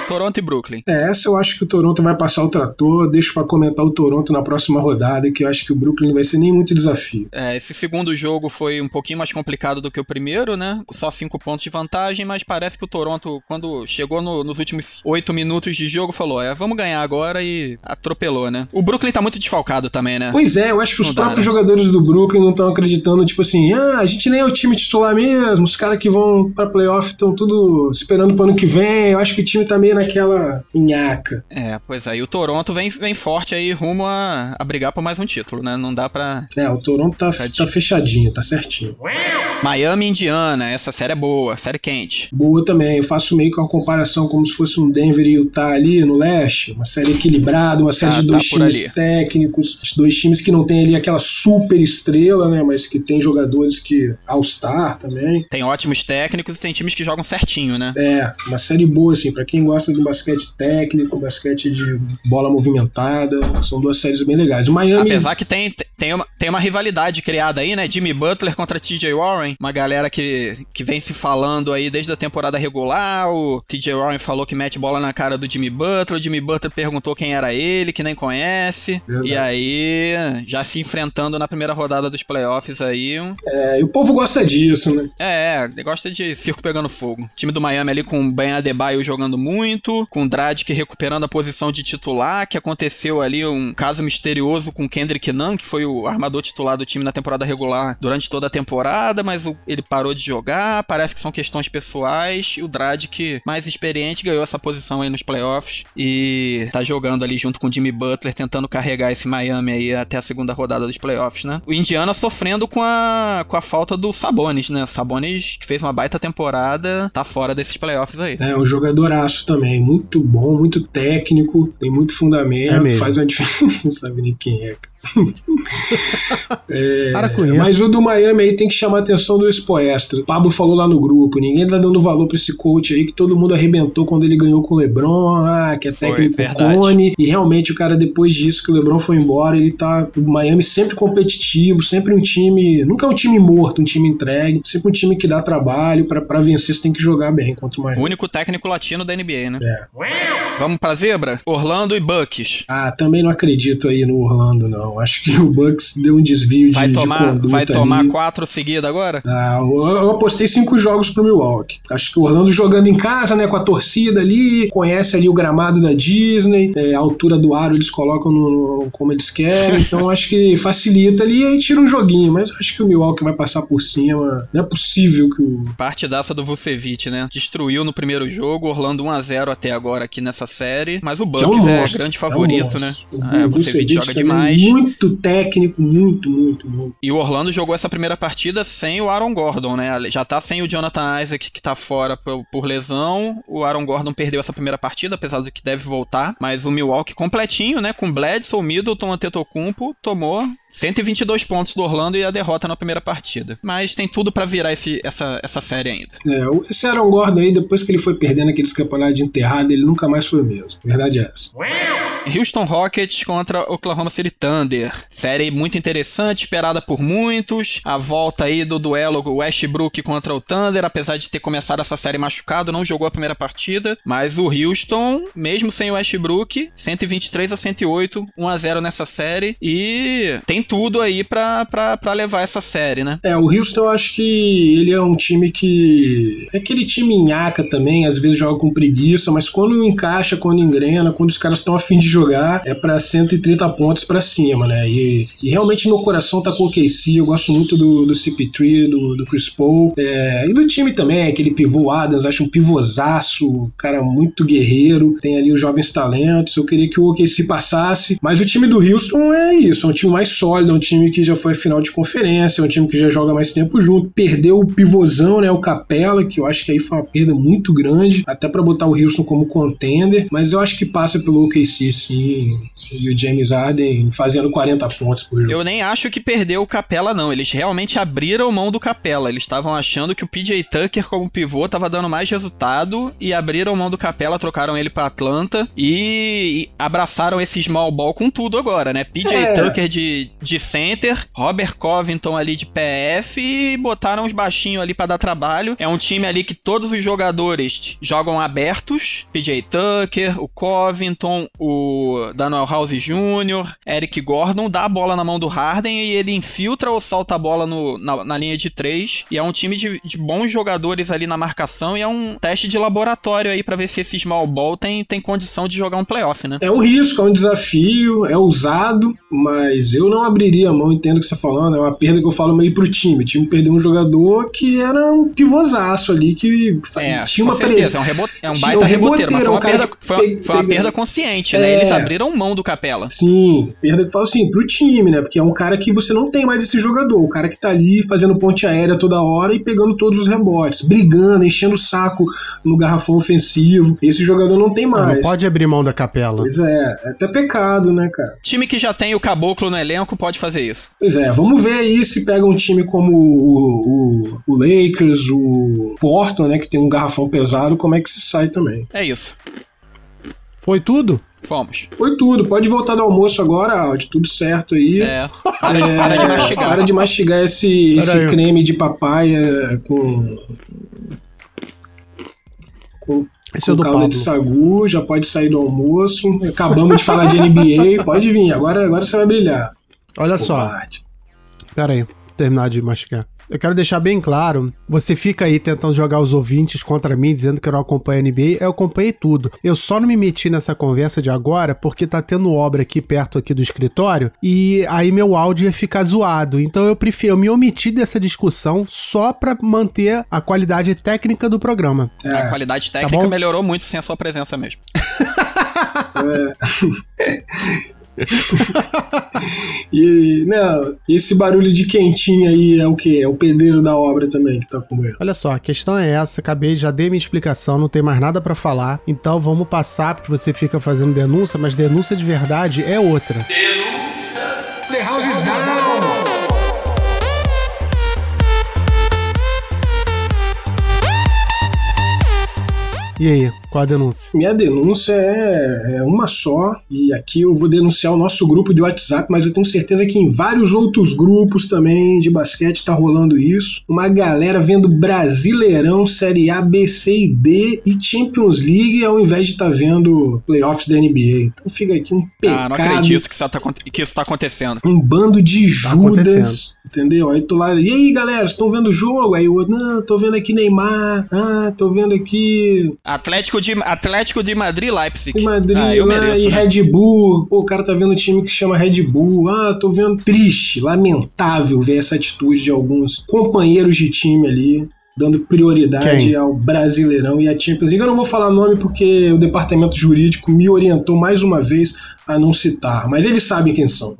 Toronto e Brooklyn. É, essa eu acho que o Toronto vai passar o trator. Deixo para comentar o Toronto na próxima rodada, que eu acho que o Brooklyn não vai ser nem muito desafio. É, esse segundo jogo foi um pouquinho mais complicado do que o primeiro, né? Só cinco pontos de vantagem, mas parece que o Toronto, quando chegou no, nos últimos oito minutos de jogo, falou: é, vamos ganhar agora e atropelou, né? O Brooklyn tá muito desfalcado também, né? Pois é, eu acho que os Não dá, próprios né? jogadores do Brooklyn não estão acreditando, tipo assim, ah, a gente nem é o time titular mesmo, os caras que vão pra playoff estão tudo esperando pro ano que vem. Eu acho que o time tá meio naquela nhaca. É, pois é. E o Toronto vem, vem forte aí rumo a, a brigar por mais um título, né? Não dá pra. É, o Toronto tá, Tá tá fechadinho, tá certinho. Miami e Indiana, essa série é boa, série quente. Boa também, eu faço meio que uma comparação como se fosse um Denver e Utah ali no leste, uma série equilibrada, uma série Tá- de tá dois por times técnicos, os dois times que não tem ali aquela super estrela, né, mas que tem jogadores que All-Star também. Tem ótimos técnicos e tem times que jogam certinho, né? É, uma série boa assim, pra quem gosta do basquete técnico, basquete de bola movimentada, são duas séries bem legais. O Miami Apesar que tem, tem, uma, tem uma rivalidade criada aí, né? Jimmy Butler contra TJ Warren. Uma galera que, que vem se falando aí desde a temporada regular. O TJ Warren falou que mete bola na cara do Jimmy Butler. O Jimmy Butler perguntou quem era ele, que nem conhece. Verdade. E aí, já se enfrentando na primeira rodada dos playoffs aí. é, e o povo gosta disso, né? É, gosta de circo pegando fogo. O time do Miami ali com o Ben Adebayo jogando muito, com o Dragic recuperando a posição de titular, que aconteceu ali um caso misterioso com Kendrick Nunn, que foi o armador titular do time na temporada regular durante toda a temporada, mas o- ele parou de jogar, parece que são questões pessoais, e o Dragic, mais experiente, ganhou essa posição aí nos playoffs e tá jogando ali junto com o Jimmy Butler, tentando carregar esse Miami aí até a segunda rodada dos playoffs, né? O Indiana sofrendo com a, com a falta do Sabonis, né? Sabonis, que fez uma baita temporada, tá fora desses playoffs aí. É um jogadoraço também, muito bom, muito técnico, tem muito É fundamento, mesmo. faz uma diferença, não sabe nem quem é. cara. É, Para com isso. Mas o do Miami aí tem que chamar a atenção do Expoestra. O Pablo falou lá no grupo, ninguém tá dando valor pra esse coach aí que todo mundo arrebentou quando ele ganhou com o LeBron, ah, que é Foi, técnico verdade. cone. E realmente o cara depois disso que o LeBron foi embora, ele tá o Miami sempre competitivo, sempre um time, nunca é um time morto, um time entregue, sempre um time que dá trabalho pra pra vencer, você tem que jogar bem contra o O Miami. único técnico latino da NBA, né? É. Vamos pra zebra? Orlando e Bucks. Ah, também não acredito aí no Orlando, não. Acho que o Bucks deu um desvio de, Vai de tomar, conduta vai tomar ali. quatro seguidas agora? Ah, eu, eu apostei cinco jogos pro Milwaukee. Acho que o Orlando jogando em casa, né, com a torcida ali, conhece ali o gramado da Disney, é, a altura do aro eles colocam no, como eles querem, então acho que facilita ali e aí tira um joguinho, mas acho que o Milwaukee vai passar por cima. Não é possível que o. Partidaça do Vucevic, né? Destruiu no primeiro jogo, Orlando 1x0 até agora aqui nessa série. Mas o que é um Bucks é, monstro, grande é um favorito, né? O É, o Vucevic joga também demais. Muito técnico, muito, muito, muito. E o Orlando jogou essa primeira partida sem o Aaron Gordon, né? Já tá sem o Jonathan Isaac, que tá fora por, por lesão. O Aaron Gordon perdeu essa primeira partida, apesar de que deve voltar. Mas o Milwaukee completinho, né? Com Bledsoe, Middleton, Antetokounmpo, tomou 122 pontos do Orlando e a derrota na primeira partida. Mas tem tudo pra virar esse, essa, essa série ainda. É, esse Aaron Gordon aí, depois que ele foi perdendo aqueles campeonatos de enterrado, ele nunca mais foi mesmo. Verdade é essa. Houston Rockets contra Oklahoma City Thunder. Série muito interessante, esperada por muitos. A volta aí do duelo Westbrook contra o Thunder, apesar de ter começado essa série machucado, não jogou a primeira partida. Mas o Houston, mesmo sem o Westbrook, 123 a 108, 1 a 0 nessa série. E tem tudo aí pra levar essa série, né? É, o Houston eu acho que ele é um time que. É aquele time nhaca também, às vezes joga com preguiça, mas quando encaixa, quando engrena, quando os caras estão afim de jogar, é pra 130 pontos pra cima, né? E, e realmente meu coração tá com o KC, eu gosto muito do, do CP3, do, do Chris Paul, é, e do time também, aquele pivô Adams, acho um pivôzaço, cara muito guerreiro, tem ali os jovens talentos, eu queria que o OKC passasse, mas o time do Houston é isso, é um time mais sólido, é um time que já foi final de conferência, é um time que já joga mais tempo junto, perdeu o pivôzão, né, o Capela, que eu acho que aí foi uma perda muito grande, até pra botar o Houston como contender, mas eu acho que passa pelo OKC sim, E o James Harden fazendo 40 pontos por jogo. Eu nem acho que perdeu o Capela, não. Eles realmente abriram mão do Capela. Eles estavam achando que o PJ Tucker, como pivô, tava dando mais resultado e abriram mão do Capela, trocaram ele pra Atlanta e, e abraçaram esse small ball com tudo agora, né? PJ É. Tucker de, de center, Robert Covington ali de PF e botaram os baixinhos ali pra dar trabalho. É um time ali que todos os jogadores jogam abertos. PJ Tucker, o Covington, o Daniel House Jr., Eric Gordon dá a bola na mão do Harden e ele infiltra ou solta a bola no- na, na linha de três. E é um time de, de bons jogadores ali na marcação e é um teste de laboratório aí pra ver se esse small ball tem, tem condição de jogar um playoff, né? É um risco, é um desafio, é ousado, mas eu não abriria a mão, entendo o que você tá falando, é uma perda que eu falo meio pro time. O time perdeu um jogador que era um pivôzaço ali, que É, tinha uma presença. é um, rebo- é um baita um reboteiro, mas foi uma, um perda, foi, pe- foi uma perda consciente, né? É. Eles abriram mão do Capela. Sim, perda que eu falo assim, pro time, né? Porque é um cara que você não tem mais esse jogador. O cara que tá ali fazendo ponte aérea toda hora e pegando todos os rebotes, brigando, enchendo o saco no garrafão ofensivo. Esse jogador não tem Ah, mais. não pode abrir mão da capela. Pois é, é até pecado, né, cara? Time que já tem o caboclo no elenco pode fazer isso. Pois é, vamos ver aí se pega um time como o, o, o Lakers, o Portland, né, que tem um garrafão pesado, como é que se sai também. É isso. Foi tudo? Fomos. Foi tudo, pode voltar do almoço agora, Audi, tudo certo aí. É. Para, de, para de É, mastigar. Para de mastigar esse, Pera esse aí. creme de papaya com. com Esse é com do calda Pablo. de sagu, já pode sair do almoço. Acabamos de falar de NBA, pode vir, agora, agora você vai brilhar. Olha só. Pera aí, vou terminar de mastigar. Eu quero deixar bem claro, você fica aí tentando jogar os ouvintes contra mim, dizendo que eu não acompanho a NBA, eu acompanhei tudo. Eu só não me meti nessa conversa de agora porque tá tendo obra aqui perto aqui do escritório e aí meu áudio ia ficar zoado. Então eu prefiro, eu me omiti dessa discussão só pra manter a qualidade técnica do programa. É. A qualidade técnica bom? melhorou muito sem a sua presença mesmo. E, não, esse barulho de quentinho aí é o quê? É o pedreiro da obra também que tá comendo. Olha só, a questão é essa, acabei, já dei minha explicação, não tem mais nada pra falar. Então vamos passar, porque você fica fazendo denúncia, mas denúncia de verdade é outra. E aí, qual a denúncia? Minha denúncia é, é uma só, e aqui eu vou denunciar o nosso grupo de WhatsApp, mas eu tenho certeza que em vários outros grupos também de basquete tá rolando isso. Uma galera vendo Brasileirão, Série A, B, C e D e Champions League ao invés de estar vendo playoffs da NBA. Então fica aqui um pecado. Ah, não acredito que isso, tá, que isso tá acontecendo. Um bando de Tá acontecendo. Judas, entendeu? Aí tu lá, e aí galera, estão vendo o jogo? Aí o outro, não, tô vendo aqui Neymar, ah, tô vendo aqui Atlético de, Atlético de Madrid Leipzig. Madrid, ah, eu lá, mereço. e né? Red Bull, pô, o cara tá vendo um time que chama Red Bull, ah, tô vendo triste, lamentável ver essa atitude de alguns companheiros de time ali. Dando prioridade Quem? ao Brasileirão e à Champions League. Eu não vou falar nome porque o departamento jurídico me orientou mais uma vez a não citar, mas eles sabem quem são.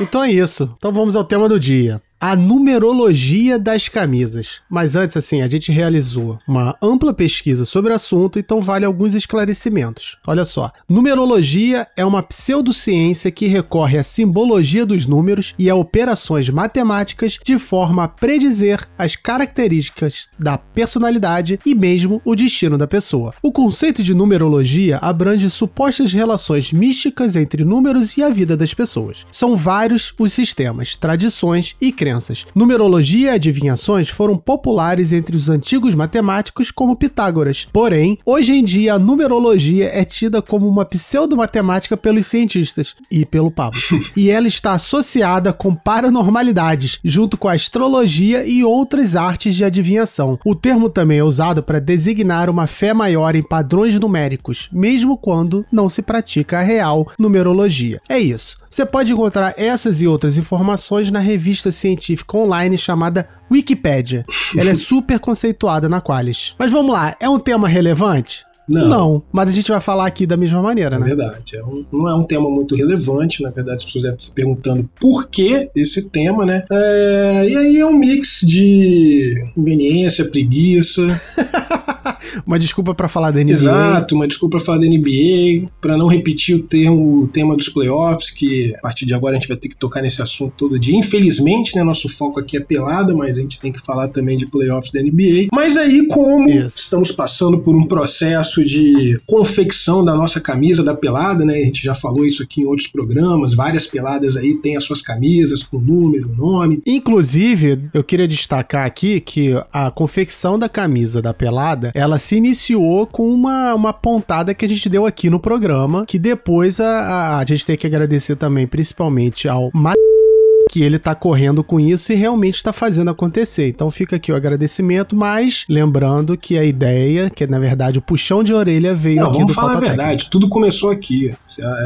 Então é isso. Então vamos ao tema do dia. A numerologia das camisas. Mas antes, assim, a gente realizou uma ampla pesquisa sobre o assunto, então vale alguns esclarecimentos. Olha só. Numerologia é uma pseudociência que recorre à simbologia dos números e a operações matemáticas de forma a predizer as características da personalidade e mesmo o destino da pessoa. O conceito de numerologia abrange supostas relações místicas entre números e a vida das pessoas. São vários os sistemas, tradições e crenças. Numerologia e adivinhações foram populares entre os antigos matemáticos como Pitágoras. Porém, hoje em dia a numerologia é tida como uma pseudomatemática pelos cientistas e pelo Pablo. e ela está associada com paranormalidades, junto com a astrologia e outras artes de adivinhação. O termo também é usado para designar uma fé maior em padrões numéricos, mesmo quando não se pratica a real numerologia. É isso. Você pode encontrar essas e outras informações na revista científica online chamada Wikipédia. Ela é super conceituada na Qualis. Mas vamos lá, é um tema relevante? Não. mas a gente vai falar aqui da mesma maneira, É né? verdade. É um- não é um tema muito relevante, na verdade, as pessoas devem se perguntando por que esse tema, né? É, e aí é um mix de conveniência, preguiça. uma desculpa para falar da NBA. Exato, uma desculpa para falar da NBA, para não repetir o termo, o tema dos playoffs, que a partir de agora a gente vai ter que tocar nesse assunto todo dia. Infelizmente, né, nosso foco aqui é pelada, mas a gente tem que falar também de playoffs da NBA. Mas aí, como Isso. estamos passando por um processo de confecção da nossa camisa da pelada, né? A gente já falou isso aqui em outros programas, várias peladas aí têm as suas camisas com número, nome. Inclusive, eu queria destacar aqui que a confecção da camisa da pelada, ela se iniciou com uma, uma pontada que a gente deu aqui no programa, que depois a, a, a gente tem que agradecer também, principalmente ao Matheus que ele tá correndo com isso e realmente está fazendo acontecer. Então fica aqui o agradecimento, mas lembrando que a ideia, que na verdade o puxão de orelha veio Não, aqui vamos do falar a verdade, tudo começou aqui.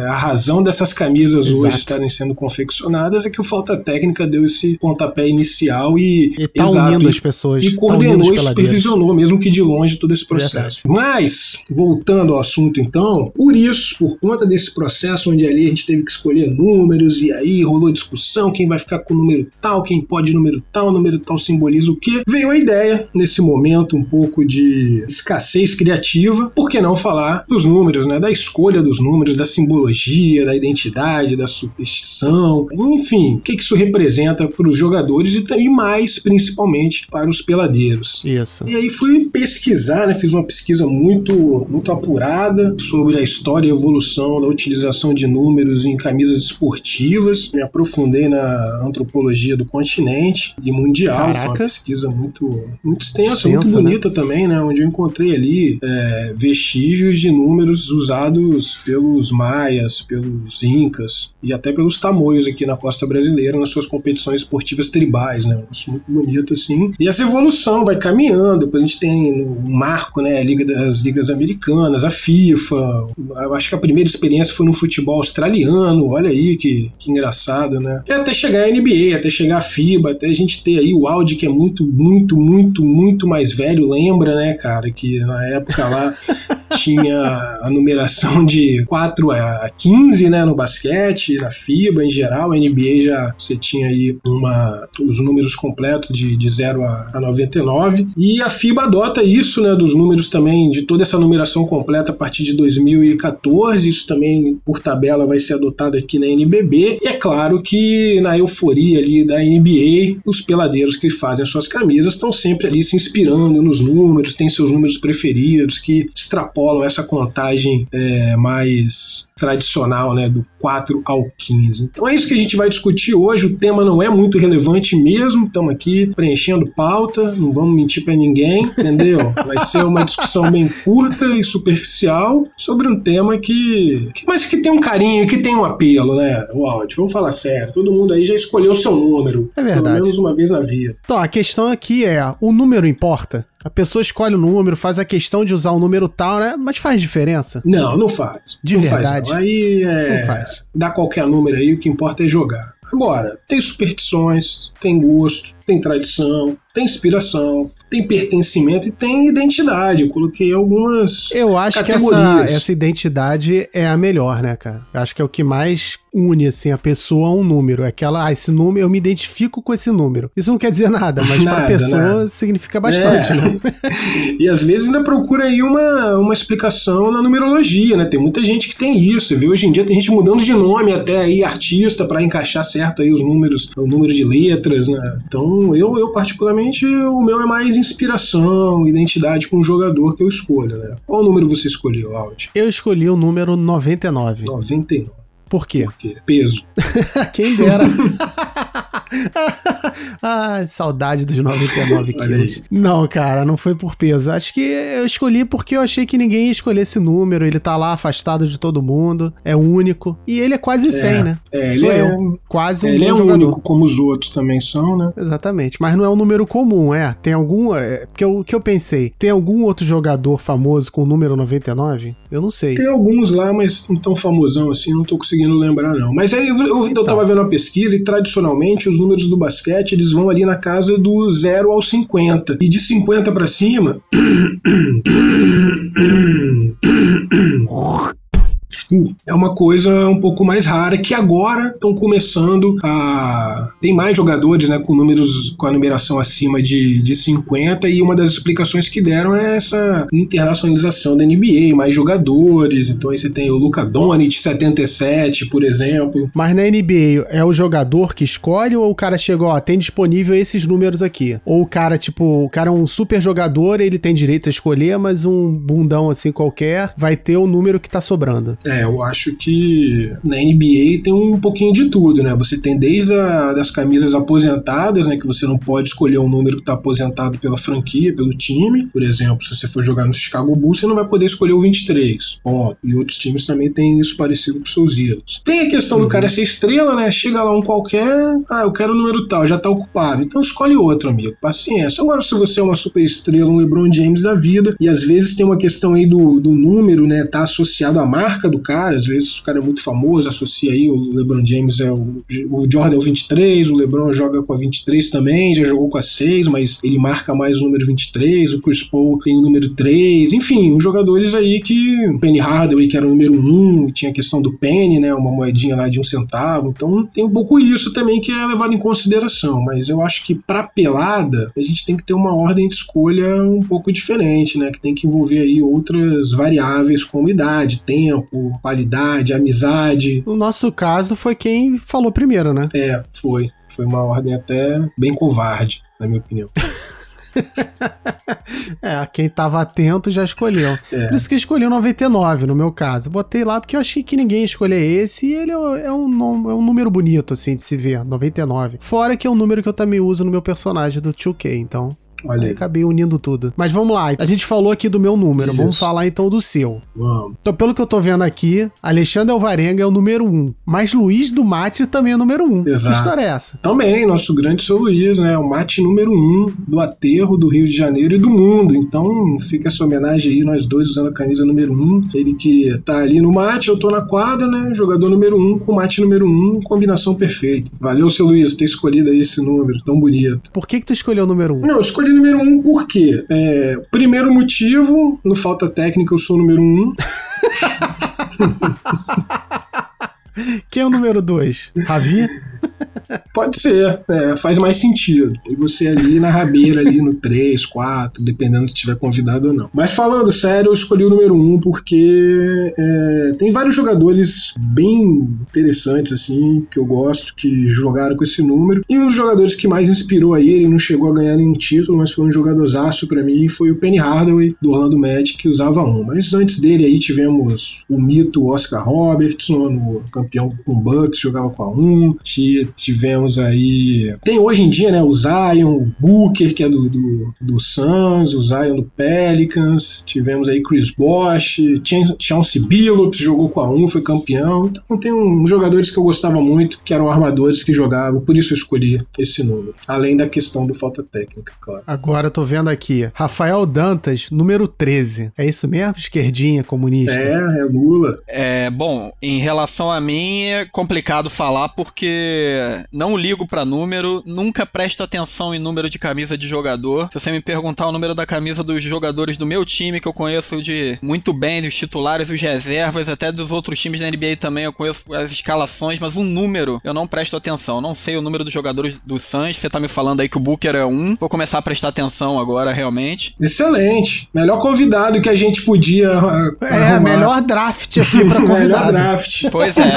A, razão dessas camisas Exato. hoje estarem sendo confeccionadas é que o Falta Técnica deu esse pontapé inicial e, e tá exato, unindo as pessoas. E tá coordenou e supervisionou, mesmo que de longe, todo esse processo. Verdade. Mas, voltando ao assunto então, por isso, por conta desse processo onde ali a gente teve que escolher números e aí rolou discussão, quem vai ficar com o número tal, quem pode número tal, número tal simboliza o quê. Veio a ideia, nesse momento um pouco de escassez criativa, por que não falar dos números, né? Da escolha dos números, da simbologia, da identidade, da superstição, enfim, o que isso representa para os jogadores e, mais, principalmente, para os peladeiros. Isso. E aí fui pesquisar, né? Fiz uma pesquisa muito, muito apurada sobre a história e evolução da utilização de números em camisas esportivas. Me aprofundei na antropologia do continente e mundial. Caraca. Foi uma pesquisa muito, muito extensa, extensa muito né? bonita né? também, né? Onde eu encontrei ali é, vestígios de números usados pelos maias, pelos incas e até pelos tamoios aqui na costa brasileira nas suas competições esportivas tribais, né? Isso muito bonito assim. E essa evolução vai caminhando. Depois a gente tem o marco, né? A Liga das Ligas Americanas, a FIFA. Eu acho que a primeira experiência foi no futebol australiano. Olha aí que, que engraçado, né? E até chegar chegar NBA, até chegar a FIBA, até a gente ter aí o Audi que é muito, muito, muito, muito mais velho, lembra, né, cara, que na época lá tinha a numeração de 4 a 15, né, no basquete, na FIBA em geral, NBA já você tinha aí uma, os números completos de, de 0 a, a 99, e a FIBA adota isso, né, dos números também, de toda essa numeração completa a partir de 2014, isso também por tabela vai ser adotado aqui na NBB, e é claro que na euforia ali da NBA, os peladeiros que fazem as suas camisas estão sempre ali se inspirando nos números, têm seus números preferidos que extrapolam essa contagem é, mais tradicional, né, do 4 ao 15. Então é isso que a gente vai discutir hoje. O tema não é muito relevante mesmo. Estamos aqui preenchendo pauta, não vamos mentir para ninguém, entendeu? Vai ser uma discussão bem curta e superficial sobre um tema que, que mas que tem um carinho, que tem um apelo, né? O áudio. Vamos falar sério. Todo mundo aí já escolheu o seu número. É verdade. Pelo menos uma vez na vida. Então, a questão aqui é: o número importa? A pessoa escolhe o número, faz a questão de usar o número tal, né? Mas faz diferença? Não, não faz. De não verdade. Faz, Aí é. Não faz. Dá qualquer número aí, o que importa é jogar. Agora, tem superstições, tem gosto, tem tradição, tem inspiração, tem pertencimento e tem identidade. Eu coloquei algumas. Eu acho que essa, essa identidade é a melhor, né, cara? Eu acho que é o que mais une assim a pessoa a um número. É aquela, ah, esse número, eu me identifico com esse número. Isso não quer dizer nada, mas para a pessoa nada. significa bastante, é. né? e às vezes ainda procura aí uma, uma explicação na numerologia, né? Tem muita gente que tem isso. Vê hoje em dia tem gente mudando de nome até aí artista para encaixar certo aí os números, o número de letras, né? Então eu, eu particularmente o meu é mais inspiração, identidade com o jogador que eu escolho, né? Qual número você escolheu, Audi? Eu escolhi o número 99. 99. Por quê? Por quê? Peso. Quem dera. ah, saudade dos 99 quilos. Não, cara, não foi por peso. Acho que eu escolhi porque eu achei que ninguém ia escolher esse número. Ele tá lá afastado de todo mundo, é único. E ele é quase 100, é, né? É, Sou eu. É, quase um Ele é jogador. único, como os outros também são, né? Exatamente. Mas não é um número comum, é? Tem algum. É, porque o que eu pensei, tem algum outro jogador famoso com o número 99? Eu não sei. Tem alguns lá, mas não tão famosão assim, não tô conseguindo lembrar, não. Mas aí eu, eu, tava tá. vendo a pesquisa e tradicionalmente os números do basquete, eles vão ali na casa do 0 ao 50. E de 50 para cima. full. É uma coisa um pouco mais rara que agora estão começando a. Tem mais jogadores né, com números com a numeração acima de, de 50 e uma das explicações que deram é essa internacionalização da NBA, mais jogadores. Então aí você tem o Luca Doncic 77, por exemplo. Mas na NBA é o jogador que escolhe ou o cara chegou, ó, tem disponível esses números aqui? Ou o cara, tipo, o cara é um super jogador, ele tem direito a escolher, mas um bundão assim qualquer vai ter o número que tá sobrando. É, eu acho que na NBA tem um pouquinho de tudo, né? Você tem desde a, das camisas aposentadas, né, que você não pode escolher um número que tá aposentado pela franquia, pelo time. Por exemplo, se você for jogar no Chicago Bulls, você não vai poder escolher o 23. Ponto. E outros times também têm isso parecido com seus ídolos. Tem a questão uhum. do cara ser estrela, né? Chega lá um qualquer, ah, eu quero o número tal, já tá ocupado. Então escolhe outro, amigo. Paciência. Agora, se você é uma super estrela, um LeBron James da vida, e às vezes tem uma questão aí do, do número, né? Tá associado à marca do cara. Às vezes o cara é muito famoso, associa aí o LeBron James é o, o Jordan é o 23, o LeBron joga com a 23 também, já jogou com a 6, mas ele marca mais o número 23, o Chris Paul tem o número 3, enfim, os jogadores aí que Penny Hardaway que era o número 1, tinha a questão do Penny, né, uma moedinha lá de um centavo. Então tem um pouco isso também que é levado em consideração, mas eu acho que para pelada a gente tem que ter uma ordem de escolha um pouco diferente, né, que tem que envolver aí outras variáveis como idade, tempo, qualidade, amizade. No nosso caso foi quem falou primeiro, né? É, foi. Foi uma ordem até bem covarde, na minha opinião. é, quem tava atento já escolheu. É. Por isso que escolhi o 99, no meu caso. Botei lá porque eu achei que ninguém ia escolher esse e ele é um, é um número bonito, assim, de se ver, 99. Fora que é um número que eu também uso no meu personagem do 2K, então Olha aí. Acabei unindo tudo. Mas vamos lá. A gente falou aqui do meu número. Isso. Vamos falar então do seu. Vamos. Então, pelo que eu tô vendo aqui, Alexandre Alvarenga é o número 1. Um, mas Luiz do Mate também é o número 1. Um. Exato. Que história é essa? Também, nosso grande seu Luiz, né? O Mate número 1 um do aterro do Rio de Janeiro e do mundo. Então, fica essa homenagem aí, nós dois usando a camisa número 1. Um. Ele que tá ali no Mate, eu tô na quadra, né? Jogador número 1 um, com Mate número 1, um, combinação perfeita. Valeu, seu Luiz, por ter escolhido aí esse número tão bonito. Por que que tu escolheu o número 1? Um? Não, eu escolhi número 1 um porque quê? É, primeiro motivo, no falta técnica eu sou o número um. Quem é o número dois? Ravi? Pode ser, é, faz mais sentido. E você ali na rabeira, ali no 3, 4, dependendo se tiver convidado ou não. Mas falando sério, eu escolhi o número 1 um porque é, tem vários jogadores bem interessantes, assim, que eu gosto, que jogaram com esse número. E um dos jogadores que mais inspirou aí, ele não chegou a ganhar nenhum título, mas foi um jogadorzaço para mim, foi o Penny Hardaway, do Orlando Magic, que usava um. Mas antes dele aí tivemos o mito Oscar Robertson, o campeão com Bucks, jogava com a 1. Tivemos aí. Tem hoje em dia, né? O Zion, o Booker, que é do, do, do Suns, o Zion do Pelicans. Tivemos aí Chris Bosh, Chauncey Billups jogou com a 1, foi campeão. Então tem uns jogadores que eu gostava muito, que eram armadores que jogavam, por isso eu escolhi esse número. Além da questão do falta técnica, claro. Agora eu tô vendo aqui. Rafael Dantas, número 13. É isso mesmo? Esquerdinha, comunista? É, é Lula. É, bom, em relação a mim é complicado falar porque não ligo para número, nunca presto atenção em número de camisa de jogador. Se você me perguntar o número da camisa dos jogadores do meu time, que eu conheço de muito bem, os titulares, os reservas, até dos outros times da NBA também, eu conheço as escalações, mas um número eu não presto atenção. não sei o número dos jogadores do Suns. Você tá me falando aí que o Booker é um. Vou começar a prestar atenção agora, realmente. Excelente. Melhor convidado que a gente podia. É, arrumar. melhor draft aqui pra convidado. melhor draft. Pois é.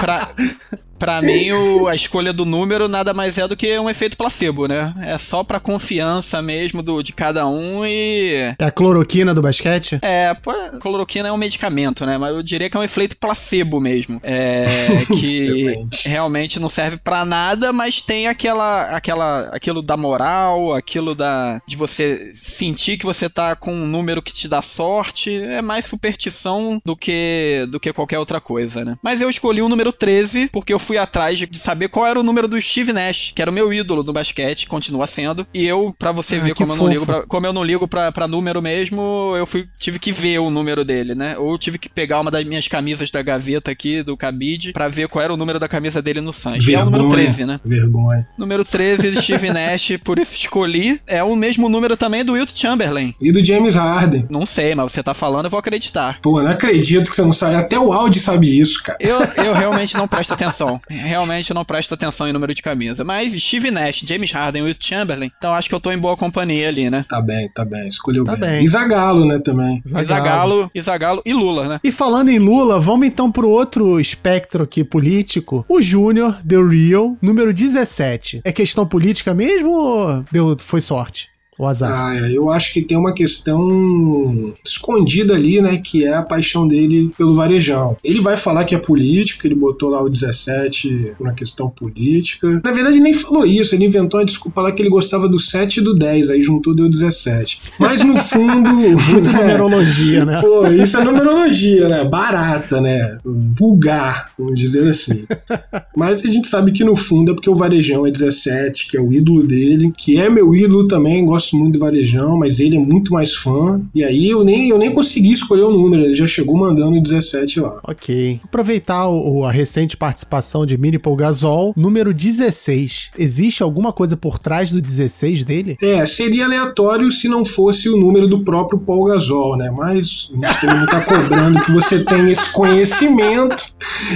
Pra, Pra mim, o, a escolha do número nada mais é do que um efeito placebo, né? É só pra confiança mesmo do, de cada um e. É a cloroquina do basquete? É, pô, cloroquina é um medicamento, né? Mas eu diria que é um efeito placebo mesmo. É. que realmente não serve para nada, mas tem aquela, aquela. aquilo da moral, aquilo da. de você sentir que você tá com um número que te dá sorte. É mais superstição do que, do que qualquer outra coisa, né? Mas eu escolhi o número 13 porque eu fui fui atrás de saber qual era o número do Steve Nash, que era o meu ídolo no basquete, continua sendo. E eu, para você Ah, ver como eu, não ligo pra, como eu não ligo pra, pra número mesmo, eu fui, tive que ver o número dele, né? Ou tive que pegar uma das minhas camisas da gaveta aqui, do cabide, pra ver qual era o número da camisa dele no Suns. E é o número 13, né? Vergonha. Número 13, Steve Nash, por isso escolhi. É o mesmo número também do Wilt Chamberlain. E do James Harden. Não sei, mas você tá falando, eu vou acreditar. Pô, não acredito que você não sabe. Até o Audi sabe isso, cara. Eu, eu realmente não presto atenção. Realmente não presto atenção em número de camisa. Mas Steve Nash, James Harden e Wilt Chamberlain, então acho que eu tô em boa companhia ali, né? Tá bem, tá bem. Escolheu Tá bem. bem. Zagalo, né, também. Isagalo, Isagalo e Lula, né? E falando em Lula, vamos então pro outro espectro aqui político. O Júnior, The Real, número 17. É questão política mesmo ou deu, foi sorte? O azar. Ah, é, eu acho que tem uma questão escondida ali, né? Que é a paixão dele pelo varejão. Ele vai falar que é político, ele botou lá o 17 na questão política. Na verdade, ele nem falou isso, ele inventou uma desculpa lá que ele gostava do 7 e do 10, aí juntou deu 17. Mas no fundo. Muita é, numerologia, né? Pô, isso é numerologia, né? Barata, né? Vulgar, vamos dizer assim. Mas a gente sabe que no fundo é porque o Varejão é 17, que é o ídolo dele, que é meu ídolo também, gosto muito do Varejão, mas ele é muito mais fã. E aí eu nem, eu nem consegui escolher o número, ele já chegou mandando o 17 lá. Ok. Aproveitar o- a recente participação de Mini Paul Gasol, número 16. Existe alguma coisa por trás do 16 dele? É, seria aleatório se não fosse o número do próprio Paul Gasol, né? Mas também não tá cobrando que você tenha esse conhecimento.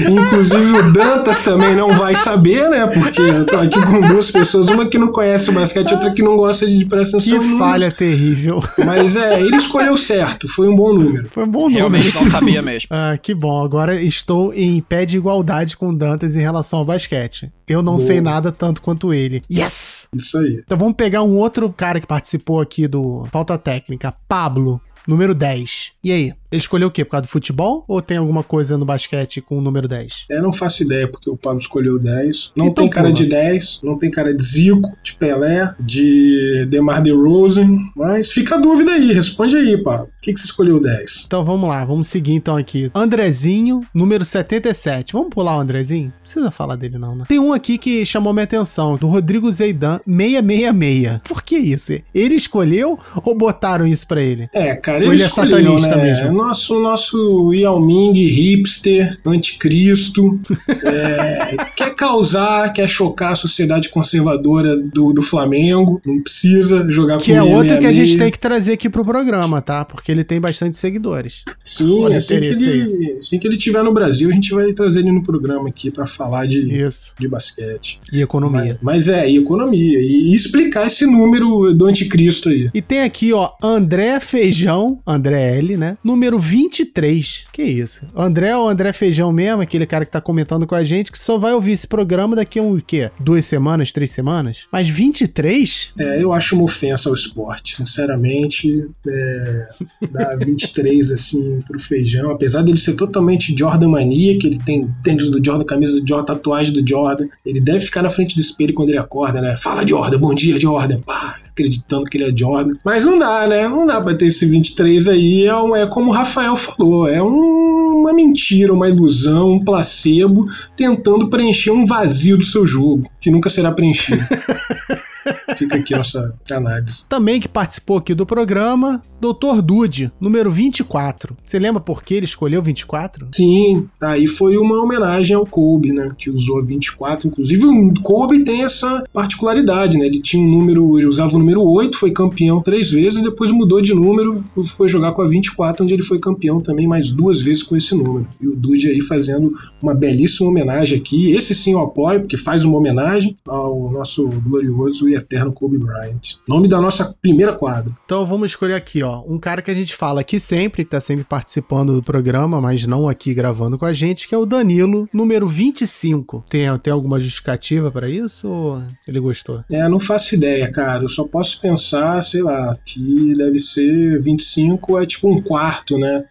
Inclusive o Dantas também não vai saber, né? Porque eu tô aqui com duas pessoas, uma que não conhece o basquete, outra que não gosta de Que números. falha terrível. Mas é, ele escolheu certo, foi um bom número. Foi um bom número. Realmente não sabia mesmo. Ah, que bom. Agora estou em pé de igualdade com o Dantas em relação ao basquete. Eu não Boa. sei nada tanto quanto ele. Yes! Isso aí. Então vamos pegar um outro cara que participou aqui do Falta Técnica, Pablo, número 10. E aí? Ele escolheu o quê? Por causa do futebol? Ou tem alguma coisa no basquete com o número 10? Eu não faço ideia porque o Pablo escolheu 10. Não Então tem cara pula. de 10, não tem cara de Zico, de Pelé, de DeMar DeRozan, mas fica a dúvida aí, responde aí, Pablo. Por que, que você escolheu 10? Então vamos lá, vamos seguir então aqui. Andrezinho, número 77. Vamos pular o Andrezinho? Não precisa falar dele não, né? Tem um aqui que chamou minha atenção, do Rodrigo Zeidan, 666. Por que isso? Ele escolheu ou botaram isso pra ele? É, cara, ele, ele é escolheu, satanista né? Mesmo? Nosso, nosso Yao Ming hipster, anticristo, é, quer causar, quer chocar a sociedade conservadora do, do Flamengo, não precisa jogar Que com é outro que a gente 666. tem que trazer aqui pro programa, tá? Porque ele tem bastante seguidores. Sim, Olha, assim que, ele, assim que ele estiver no Brasil, a gente vai trazer ele no programa aqui pra falar de, Isso. de basquete. E economia. Mas, mas é, e economia. E, e explicar esse número do anticristo aí. E tem aqui, ó, André Feijão, André L, né? Número 23. Que isso? O André é o André Feijão mesmo, aquele cara que tá comentando com a gente, que só vai ouvir esse programa daqui a um, quê? Duas semanas, três semanas? Mas 23? É, eu acho uma ofensa ao esporte, sinceramente. É, dar 23 assim pro feijão, apesar dele ser totalmente Jordan mania, que ele tem tênis do Jordan, camisa do Jordan, tatuagem do Jordan. Ele deve ficar na frente do espelho quando ele acorda, né? Fala Jordan, bom dia Jordan, pá, acreditando que ele é Jordan. Mas não dá, né? Não dá pra ter esse 23 aí. É, um- é como o Rafael falou, é um- uma mentira, uma ilusão, um placebo tentando preencher um vazio do seu jogo, que nunca será preenchido. Fica aqui a nossa análise. Também que participou aqui do programa, Dr. Dude, número 24. Você lembra por que ele escolheu 24? Sim, aí foi uma homenagem ao Kobe, né? Que usou a 24. Inclusive, o Kobe tem essa particularidade, né? Ele tinha um número, ele usava o número 8, foi campeão três vezes, depois mudou de número e foi jogar com a 24, onde ele foi campeão também mais duas vezes com esse número. E o Dude aí fazendo uma belíssima homenagem aqui. Esse sim eu apoio, porque faz uma homenagem ao nosso glorioso e eterno Kobe Bryant. Nome da nossa primeira quadra. Então vamos escolher aqui, ó, um cara que a gente fala aqui sempre, que tá sempre participando do programa, mas não aqui gravando com a gente, que é o Danilo, número 25. Tem, tem alguma justificativa pra isso ou ele gostou? É, não faço ideia, cara. Eu só posso pensar, sei lá, que deve ser 25 é tipo um quarto, né?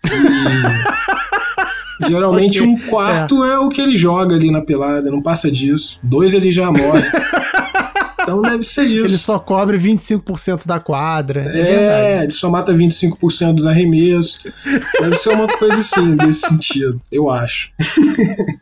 E geralmente Ok, um quarto é. o que ele joga ali na pelada, não passa disso. Dois ele já morre. Então deve ser isso. Ele só cobre 25% da quadra. É, É, verdade. ele só mata 25% dos arremessos. Deve ser uma coisa assim, desse sentido, eu acho.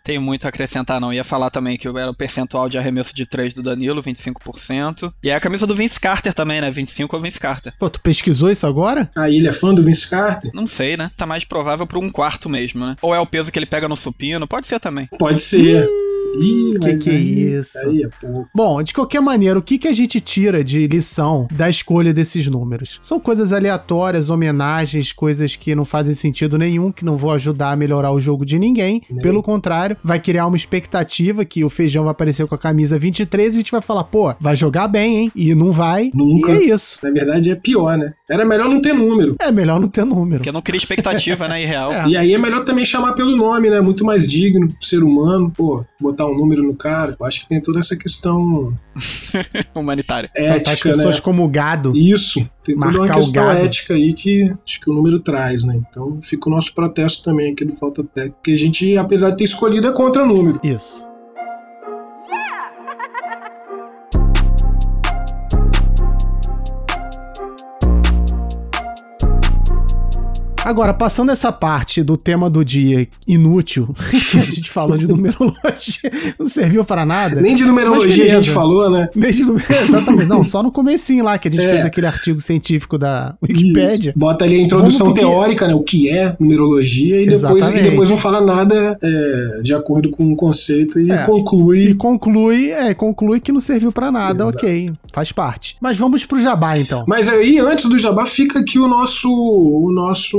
Tem muito a acrescentar, não. Ia falar também que era o percentual de arremesso de 3 do Danilo, 25%. E é a camisa do Vince Carter também, né? 25 é o Vince Carter. Pô, tu pesquisou isso agora? Aí ele é fã do Vince Carter? Não sei, né? Tá mais provável pra um quarto mesmo, né? Ou é o peso que ele pega no supino, pode ser também. Pode ser. Ih, Que que é isso? Aí é pouco. Bom, de qualquer maneira, o que, que a gente tira de lição da escolha desses números? São coisas aleatórias, homenagens, coisas que não fazem sentido nenhum, que não vão ajudar a melhorar o jogo de ninguém. Nem. Pelo contrário, vai criar uma expectativa que o feijão vai aparecer com a camisa 23 e a gente vai falar, pô, vai jogar bem, hein? E não vai. Nunca. E é isso. Na verdade é pior, né? Era melhor não ter número. É melhor não ter número. Porque não cria expectativa, né? Irreal. É. E aí é melhor também chamar pelo nome, né? Muito mais digno pro ser humano. Pô, botar um número no cara. Eu acho que tem toda essa questão Humanitária. Tratar as ética, pessoas né? como gado. Isso, tem toda uma o questão gado. ética aí que acho que o número traz, né? Então fica o nosso protesto também aqui do Falta Técnica, que a gente, apesar de ter escolhido, é contra número. Isso. Agora, passando essa parte do tema do dia inútil, que a gente falou de numerologia, não serviu para nada. Nem de numerologia a gente falou, né? Nem de número, exatamente. Não, só no comecinho lá, que a gente É. fez aquele artigo científico da Wikipédia. Bota ali a introdução Vamos teórica, né? O que é numerologia, e depois, e depois não fala nada é, de acordo com o conceito e É. conclui. E conclui, é, conclui que não serviu para nada, Exato. ok, faz parte. Mas vamos pro jabá então. Mas aí, antes do jabá, fica aqui o nosso, o nosso,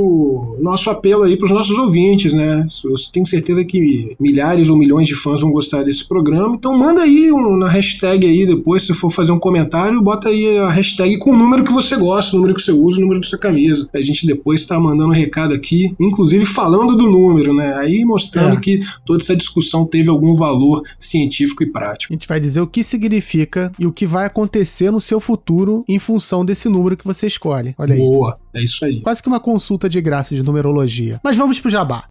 nosso apelo aí para os nossos ouvintes, né? Eu tenho certeza que milhares ou milhões de fãs vão gostar desse programa. Então manda aí um, na hashtag aí depois, se for fazer um comentário, bota aí a hashtag com o número que você gosta, o número que você usa, o número da sua camisa. A gente depois tá mandando um recado aqui, inclusive falando do número, né? Aí mostrando É. que toda essa discussão teve algum valor científico e prático. A gente vai dizer o que significa e o que vai acontecer no seu futuro em função desse número que você escolhe. Olha aí. Boa, é isso aí. Quase que uma consulta de graça de numerologia. Mas vamos pro jabá.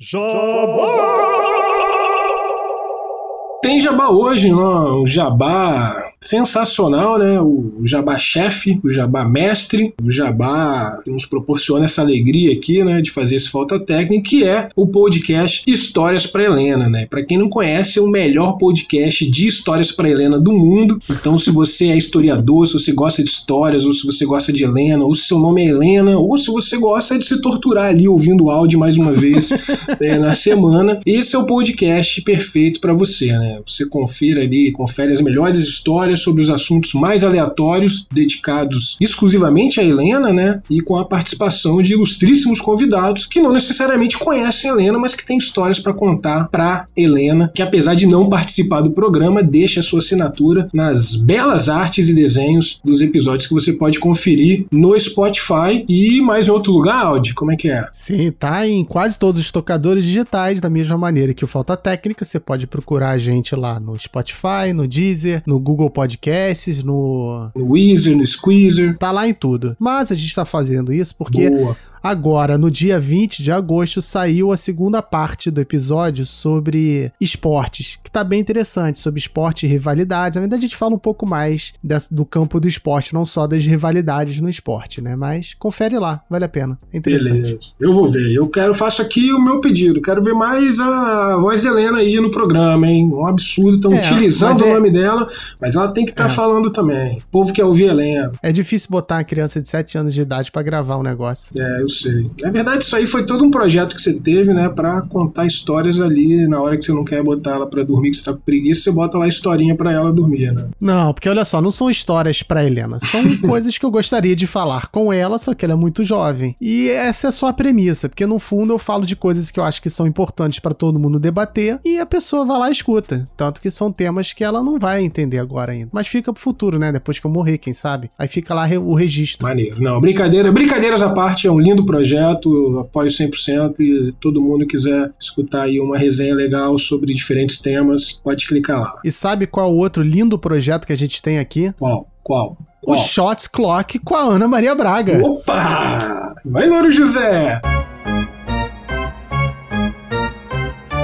Tem jabá hoje, né? um jabá sensacional, né? O jabá chefe, o jabá mestre, o jabá que nos proporciona essa alegria aqui, né, de fazer esse falta técnica, que é o podcast Histórias para Helena, né? Para quem não conhece, é o melhor podcast de histórias para Helena do mundo. Então, se você é historiador, se você gosta de histórias, ou se você gosta de Helena, ou se seu nome é Helena, ou se você gosta de se torturar ali ouvindo o áudio mais uma vez né, na semana, esse é o podcast perfeito para você, né? Você confira ali, confere as melhores histórias sobre os assuntos mais aleatórios, dedicados exclusivamente a Helena, né? E com a participação de ilustríssimos convidados que não necessariamente conhecem Helena, mas que têm histórias para contar para Helena, que apesar de não participar do programa, deixa sua assinatura nas belas artes e desenhos dos episódios que você pode conferir no Spotify e mais em outro lugar, Audi. Como é que é? Sim, tá em quase todos os tocadores digitais, da mesma maneira que o Falta Técnica. Você pode procurar a gente lá no Spotify, no Deezer, no Google Podcasts, no. No Weezer, no Squeezer. Tá lá em tudo. Mas a gente tá fazendo isso porque Boa. Agora, no dia 20 de agosto, saiu a segunda parte do episódio sobre esportes, que tá bem interessante, sobre esporte e rivalidade. Na verdade, a gente fala um pouco mais dessa- do campo do esporte, não só das rivalidades no esporte, né? Mas confere lá, vale a pena. É interessante. Beleza. Eu vou ver. Eu quero, faço aqui o meu pedido. Quero ver mais a voz da Helena aí no programa, hein? Um absurdo. Estão É, utilizando mas o é- nome dela, mas ela tem que estar É. falando também. O povo quer ouvir Helena. É difícil botar uma criança de 7 anos de idade pra gravar um negócio. É, eu sei. Na verdade, isso aí foi todo um projeto que você teve, né? Pra contar histórias ali na hora que você não quer botar ela pra dormir, que você tá com preguiça, você bota lá a historinha pra ela dormir, né? Não, porque olha só, não são histórias pra Helena, são coisas que eu gostaria de falar com ela, só que ela é muito jovem. E essa é só a premissa, porque no fundo eu falo de coisas que eu acho que são importantes pra todo mundo debater e a pessoa vai lá e escuta. Tanto que são temas que ela não vai entender agora ainda. Mas fica pro futuro, né? Depois que eu morrer, quem sabe? Aí fica lá o registro. Maneiro. Não, brincadeira. Brincadeiras à parte, é um lindo projeto, eu apoio 100% e todo mundo quiser escutar aí uma resenha legal sobre diferentes temas, pode clicar lá. E sabe qual o outro lindo projeto que a gente tem aqui? Qual? Qual? O Qual? Shots Clock com a Ana Maria Braga. Opa! Vai, Louro José!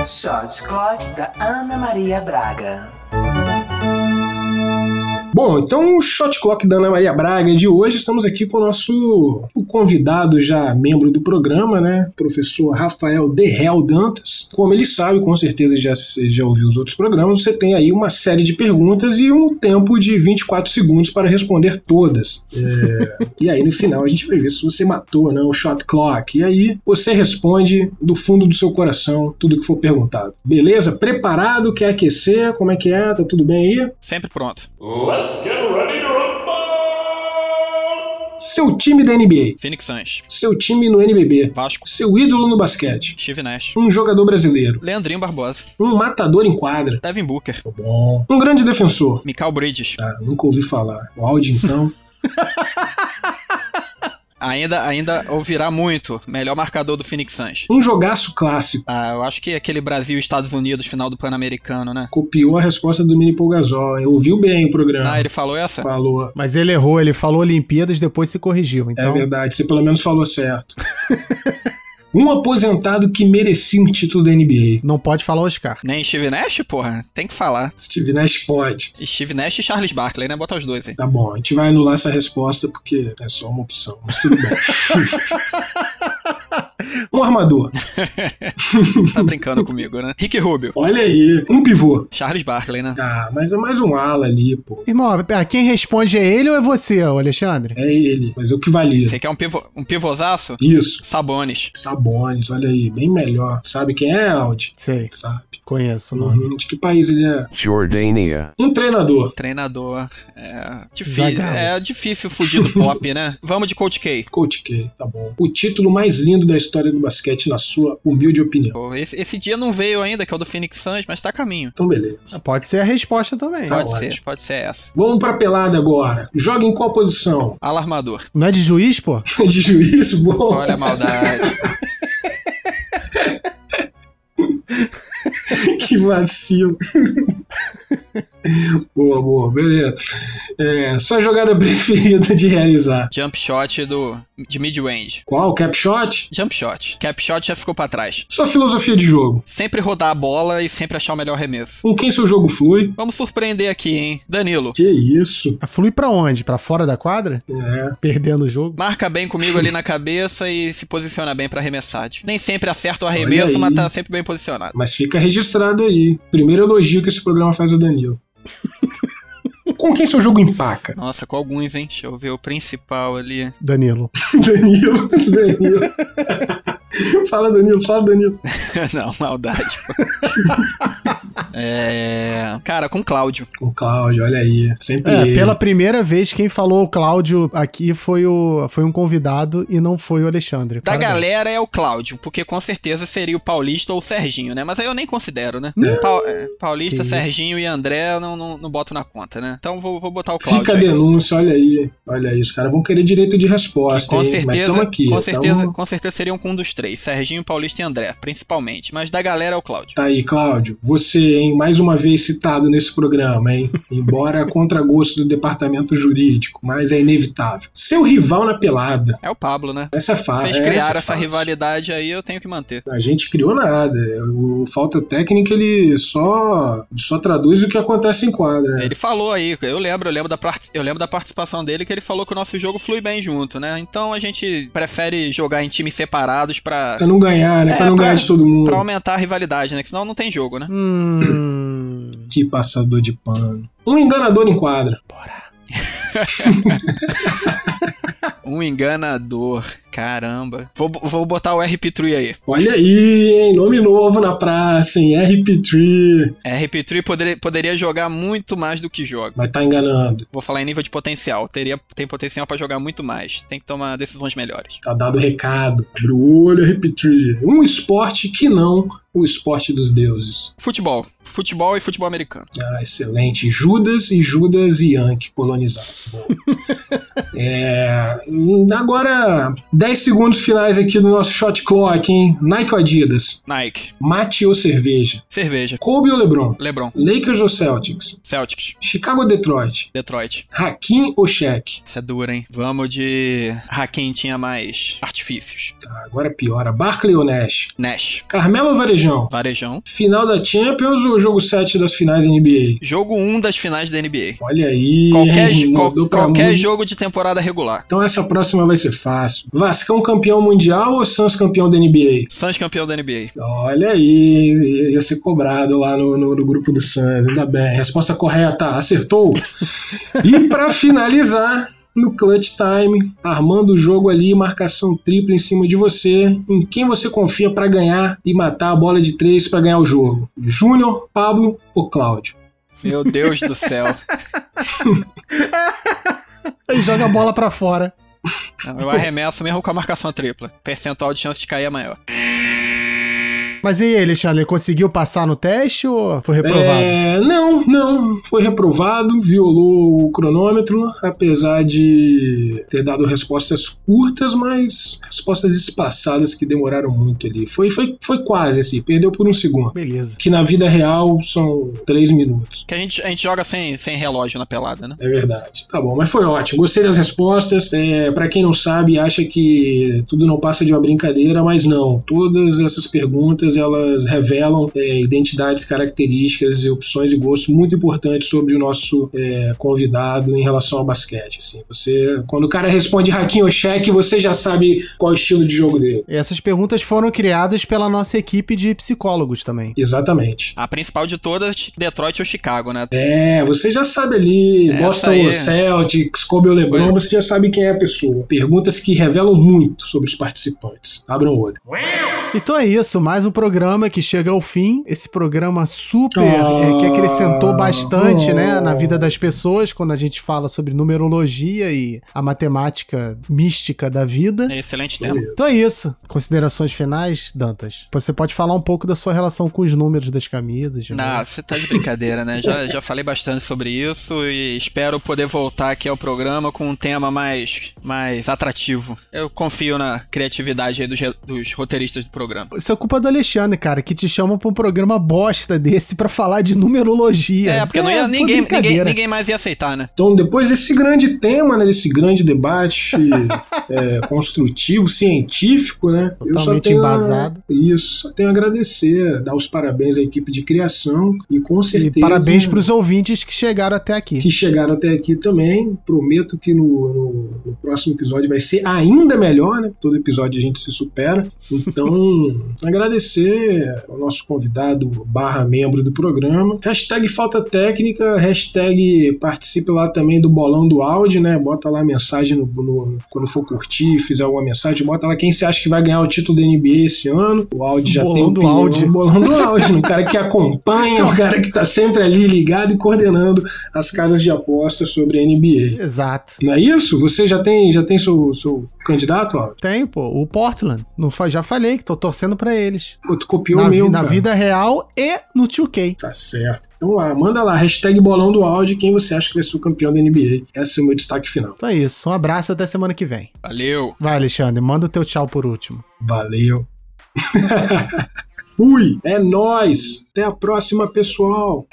Shot Clock da Ana Maria Braga. Bom, então o Shot Clock da Ana Maria Braga de hoje, estamos aqui com o nosso o convidado já membro do programa, né? Professor Rafael Derrel Dantas. Como ele sabe, com certeza já, já ouviu os outros programas, você tem aí uma série de perguntas e um tempo de 24 segundos para responder todas. É, e aí no final a gente vai ver se você matou né, o Shot Clock. E aí você responde do fundo do seu coração tudo que for perguntado. Beleza? Preparado? Quer aquecer? Como é que é? Tá tudo bem aí? Sempre pronto. Let's get ready to rumble! Seu time da NBA. Phoenix Suns. Seu time no NBB. Vasco. Seu ídolo no basquete. Steve Nash. Um jogador brasileiro. Leandrinho Barbosa. Um matador em quadra. Devin Booker. Tá bom. Um grande defensor. Mikael Bridges. Ah, nunca ouvi falar. O áudio então. Ainda, ainda ouvirá muito. Melhor marcador do Phoenix Suns. Um jogaço clássico. Ah, eu acho que aquele Brasil e Estados Unidos, final do Pan-Americano, né? Copiou a resposta do Mini hein? Ouviu bem o programa. Ah, ele falou essa? Falou. Mas ele errou, ele falou Olimpíadas, depois se corrigiu. É Então, verdade, você pelo menos falou certo. um aposentado que merecia um título da NBA. não pode falar Oscar. Nem Steve Nash, porra? Tem que falar. Steve Nash pode. Steve Nash e Charles Barkley, né? Bota os dois aí. Tá bom, a gente vai anular essa resposta porque é só uma opção, mas tudo bem. um armador. Tá brincando comigo, né? Rick Rubio. Olha aí. Um pivô. Charles Barkley, né? Ah, mas é mais um ala ali, pô. Irmão, ah, quem responde é ele ou é você, Alexandre? É ele, mas é o que valia. Você quer um, pivô, um pivôzaço? Isso. Sabonis. Sabones, olha aí, bem melhor. Sabe quem é, Aldi? Sei, Sabe. conheço o nome. Uhum. De que país ele é? Jordania. Um treinador. Treinador. É difícil, é difícil fugir do pop, né? Vamos de Coach K. Coach K, tá bom. O título mais lindo da história do basquete, na sua humilde opinião. Pô, Esse, esse dia não veio ainda, que é o do Phoenix Suns, mas tá a caminho. Então, beleza. Ah, Pode ser a resposta também. Tá Pode ótimo. ser, pode ser essa. Vamos pra pelada agora. Joga em qual posição? Alarmador. Não é de juiz, pô? De juiz? Bom. Olha a maldade. que vacilo. boa, boa, beleza. É, sua jogada preferida de realizar? Jump shot do, de mid-range. Qual? Cap shot? Jump shot. Cap shot já ficou pra trás. Sua filosofia de jogo? Sempre rodar a bola e sempre achar o melhor remesso. Com quem seu jogo flui? Vamos surpreender aqui, hein? Danilo. Que isso? Flui pra onde? Pra fora da quadra? É. Perdendo o jogo? Marca bem comigo ali na cabeça e se posiciona bem pra arremessar. Nem sempre acerta o arremesso, mas tá sempre bem posicionado. Mas fica registrado aí. Primeiro elogio que esse programa faz ao Danilo. Com quem seu jogo empaca? Nossa, com alguns, hein? Deixa eu ver o principal ali. Danilo. Danilo. Danilo. fala, Danilo. Fala, Danilo. Não, maldade. é. Cara, com Cláudio. Com o Cláudio, olha aí. Sempre É, ele. pela primeira vez quem falou o Cláudio aqui foi, o, foi um convidado e não foi o Alexandre. Da Parabéns. galera é o Cláudio, porque com certeza seria o Paulista ou o Serginho, né? Mas aí eu nem considero, né? É. Pau- é, Paulista, Que isso. Serginho e André eu não, não, não boto na conta, né? Então vou, vou botar o Cláudio. Fica a denúncia, olha aí. Olha aí, os caras vão querer direito de resposta, Com hein? Mas certeza, estamos aqui. com certeza, tamo- com certeza seriam com um dos três, Serginho, Paulista e André, principalmente. Mas da galera é o Cláudio. Tá aí, Cláudio. Você, hein, mais uma vez citado nesse programa, hein? Embora a contragosto do departamento jurídico, mas é inevitável. Seu rival na pelada. É o Pablo, né? Essa é fácil. Vocês essa criaram é essa fácil. rivalidade aí, eu tenho que manter. A gente criou nada. O falta técnica ele só só traduz o que acontece em quadra. né? Ele falou aí, eu lembro, eu lembro, da, part- eu lembro da participação dele que ele falou que o nosso jogo flui bem junto, né? Então a gente prefere jogar em times separados pra, Pra não ganhar, né? É, pra não pra- ganhar de todo mundo. pra aumentar a rivalidade, né? Que senão não tem jogo, né? Hum. Que passador de pano. Um enganador em quadra. Um enganador. Caramba. Vou, vou botar o RP3 aí. Olha aí, hein? Nome novo na praça, hein? RP3. RP3 poderia, poderia jogar muito mais do que joga. Mas tá enganando. Vou falar em nível de potencial. Teria, tem potencial pra jogar muito mais. Tem que tomar decisões melhores. Tá dado o recado. Abre o olho, RP3. Um esporte que não o esporte dos deuses. Futebol. Futebol e futebol americano. Ah, excelente. Judas e Judas e Yankee colonizado. É, agora, 10 segundos finais aqui do nosso shot clock, hein? Nike ou Adidas? Nike. Mate ou cerveja? Cerveja. Kobe ou LeBron? LeBron. Lakers ou Celtics? Celtics. Chicago ou Detroit? Detroit. Hakim ou Shaq? Isso é duro, hein? Vamos de. Hakim tinha mais artifícios. Tá, agora piora. Barkley ou Nash? Nash. Carmelo ou Varejão? Varejão. Final da Champions ou jogo 7 das finais da NBA? Jogo 1 das finais da NBA. Olha aí. Qualquer, qual- qualquer jogo de temporada regular. Então essa próxima vai ser fácil. Vascão campeão mundial ou Suns campeão da NBA? Suns campeão da NBA. Olha aí, ia ser cobrado lá no, no- no grupo do Suns. Ainda bem. Resposta correta, acertou. e pra finalizar, no clutch time, armando o jogo ali, marcação tripla em cima de você. Em quem você confia pra ganhar e matar a bola de três pra ganhar o jogo? Júnior, Pablo ou Cláudio? Meu Deus do céu. Aí joga a bola pra fora. Não, Eu arremesso mesmo com a marcação tripla. Percentual de chance de cair é maior. Mas e aí, Alexandre, ele conseguiu passar no teste ou foi reprovado? É, não, não. Foi reprovado, violou o cronômetro, apesar de ter dado respostas curtas, mas respostas espaçadas que demoraram muito ali. Foi, foi, foi quase assim, perdeu por um segundo. Beleza. Que na vida real são três minutos. Que a gente, a gente joga sem, sem relógio na pelada, né? É verdade. Tá bom, mas foi ótimo. Gostei das respostas. É, para quem não sabe, acha que tudo não passa de uma brincadeira, mas não. Todas essas perguntas elas revelam é, identidades, características, opções e gostos muito importantes sobre o nosso é, convidado em relação ao basquete. Assim. Você, quando o cara responde Hakim ou cheque, você já sabe qual é o estilo de jogo dele. E essas perguntas foram criadas pela nossa equipe de psicólogos também. Exatamente. A principal de todas, Detroit ou Chicago, né? É, você já sabe ali, Essa Boston aí. ou Celtics, Kobe ou LeBron, você já sabe quem é a pessoa. Perguntas que revelam muito sobre os participantes. Abram o olho. Então é isso, mais um programa que chega ao fim. Esse programa super Ah, é, que acrescentou bastante, oh. né, na vida das pessoas quando a gente fala sobre numerologia e a matemática mística da vida. É excelente tema. Então é isso. Considerações finais, Dantas. Você pode falar um pouco da sua relação com os números das camisas. Não, novo. você tá de brincadeira, né? Já, já falei bastante sobre isso e espero poder voltar aqui ao programa com um tema mais, mais atrativo. Eu confio na criatividade aí dos, dos roteiristas do programa. Isso é culpa do Alexandre, cara, que te chama pra um programa bosta desse pra falar de numerologia. É, porque Isso não ia, ninguém, ninguém, ninguém mais ia aceitar, né? Então, depois desse grande tema, né, desse grande debate é, construtivo, científico, né? eu só Totalmente a- embasado. Isso, só tenho a agradecer, dar os parabéns à equipe de criação e com E certeza. parabéns pros ouvintes que chegaram até aqui. que chegaram até aqui também. Prometo que no, no- no próximo episódio vai ser ainda melhor, né? Todo episódio a gente se supera. Então, agradecer ao nosso convidado barra membro do programa. Hashtag falta técnica, hashtag participe lá também do bolão do áudio, né? Bota lá a mensagem no, no- quando for curtir, fizer alguma mensagem, bota lá quem você acha que vai ganhar o título da NBA esse ano. O áudio já Bolão tem do opinião, áudio. bolão do áudio, o cara que acompanha, o cara que tá sempre ali ligado e coordenando as casas de aposta sobre a NBA. Exato. Não é isso? Você já tem, já tem seu, seu candidato, Aldo? Tem, pô, o Portland. Não já falei que tô torcendo pra eles. Pô, tu copiou Na, o vi- meu, na cara. vida real e no 2K. Tá certo. Então lá, manda lá, hashtag bolão do áudio, quem você acha que vai ser o campeão da NBA. Esse é o meu destaque final. Então é isso. Um abraço até semana que vem. Valeu! Vai, Alexandre, manda o teu tchau por último. Valeu. Fui! É nóis! Até a próxima, pessoal!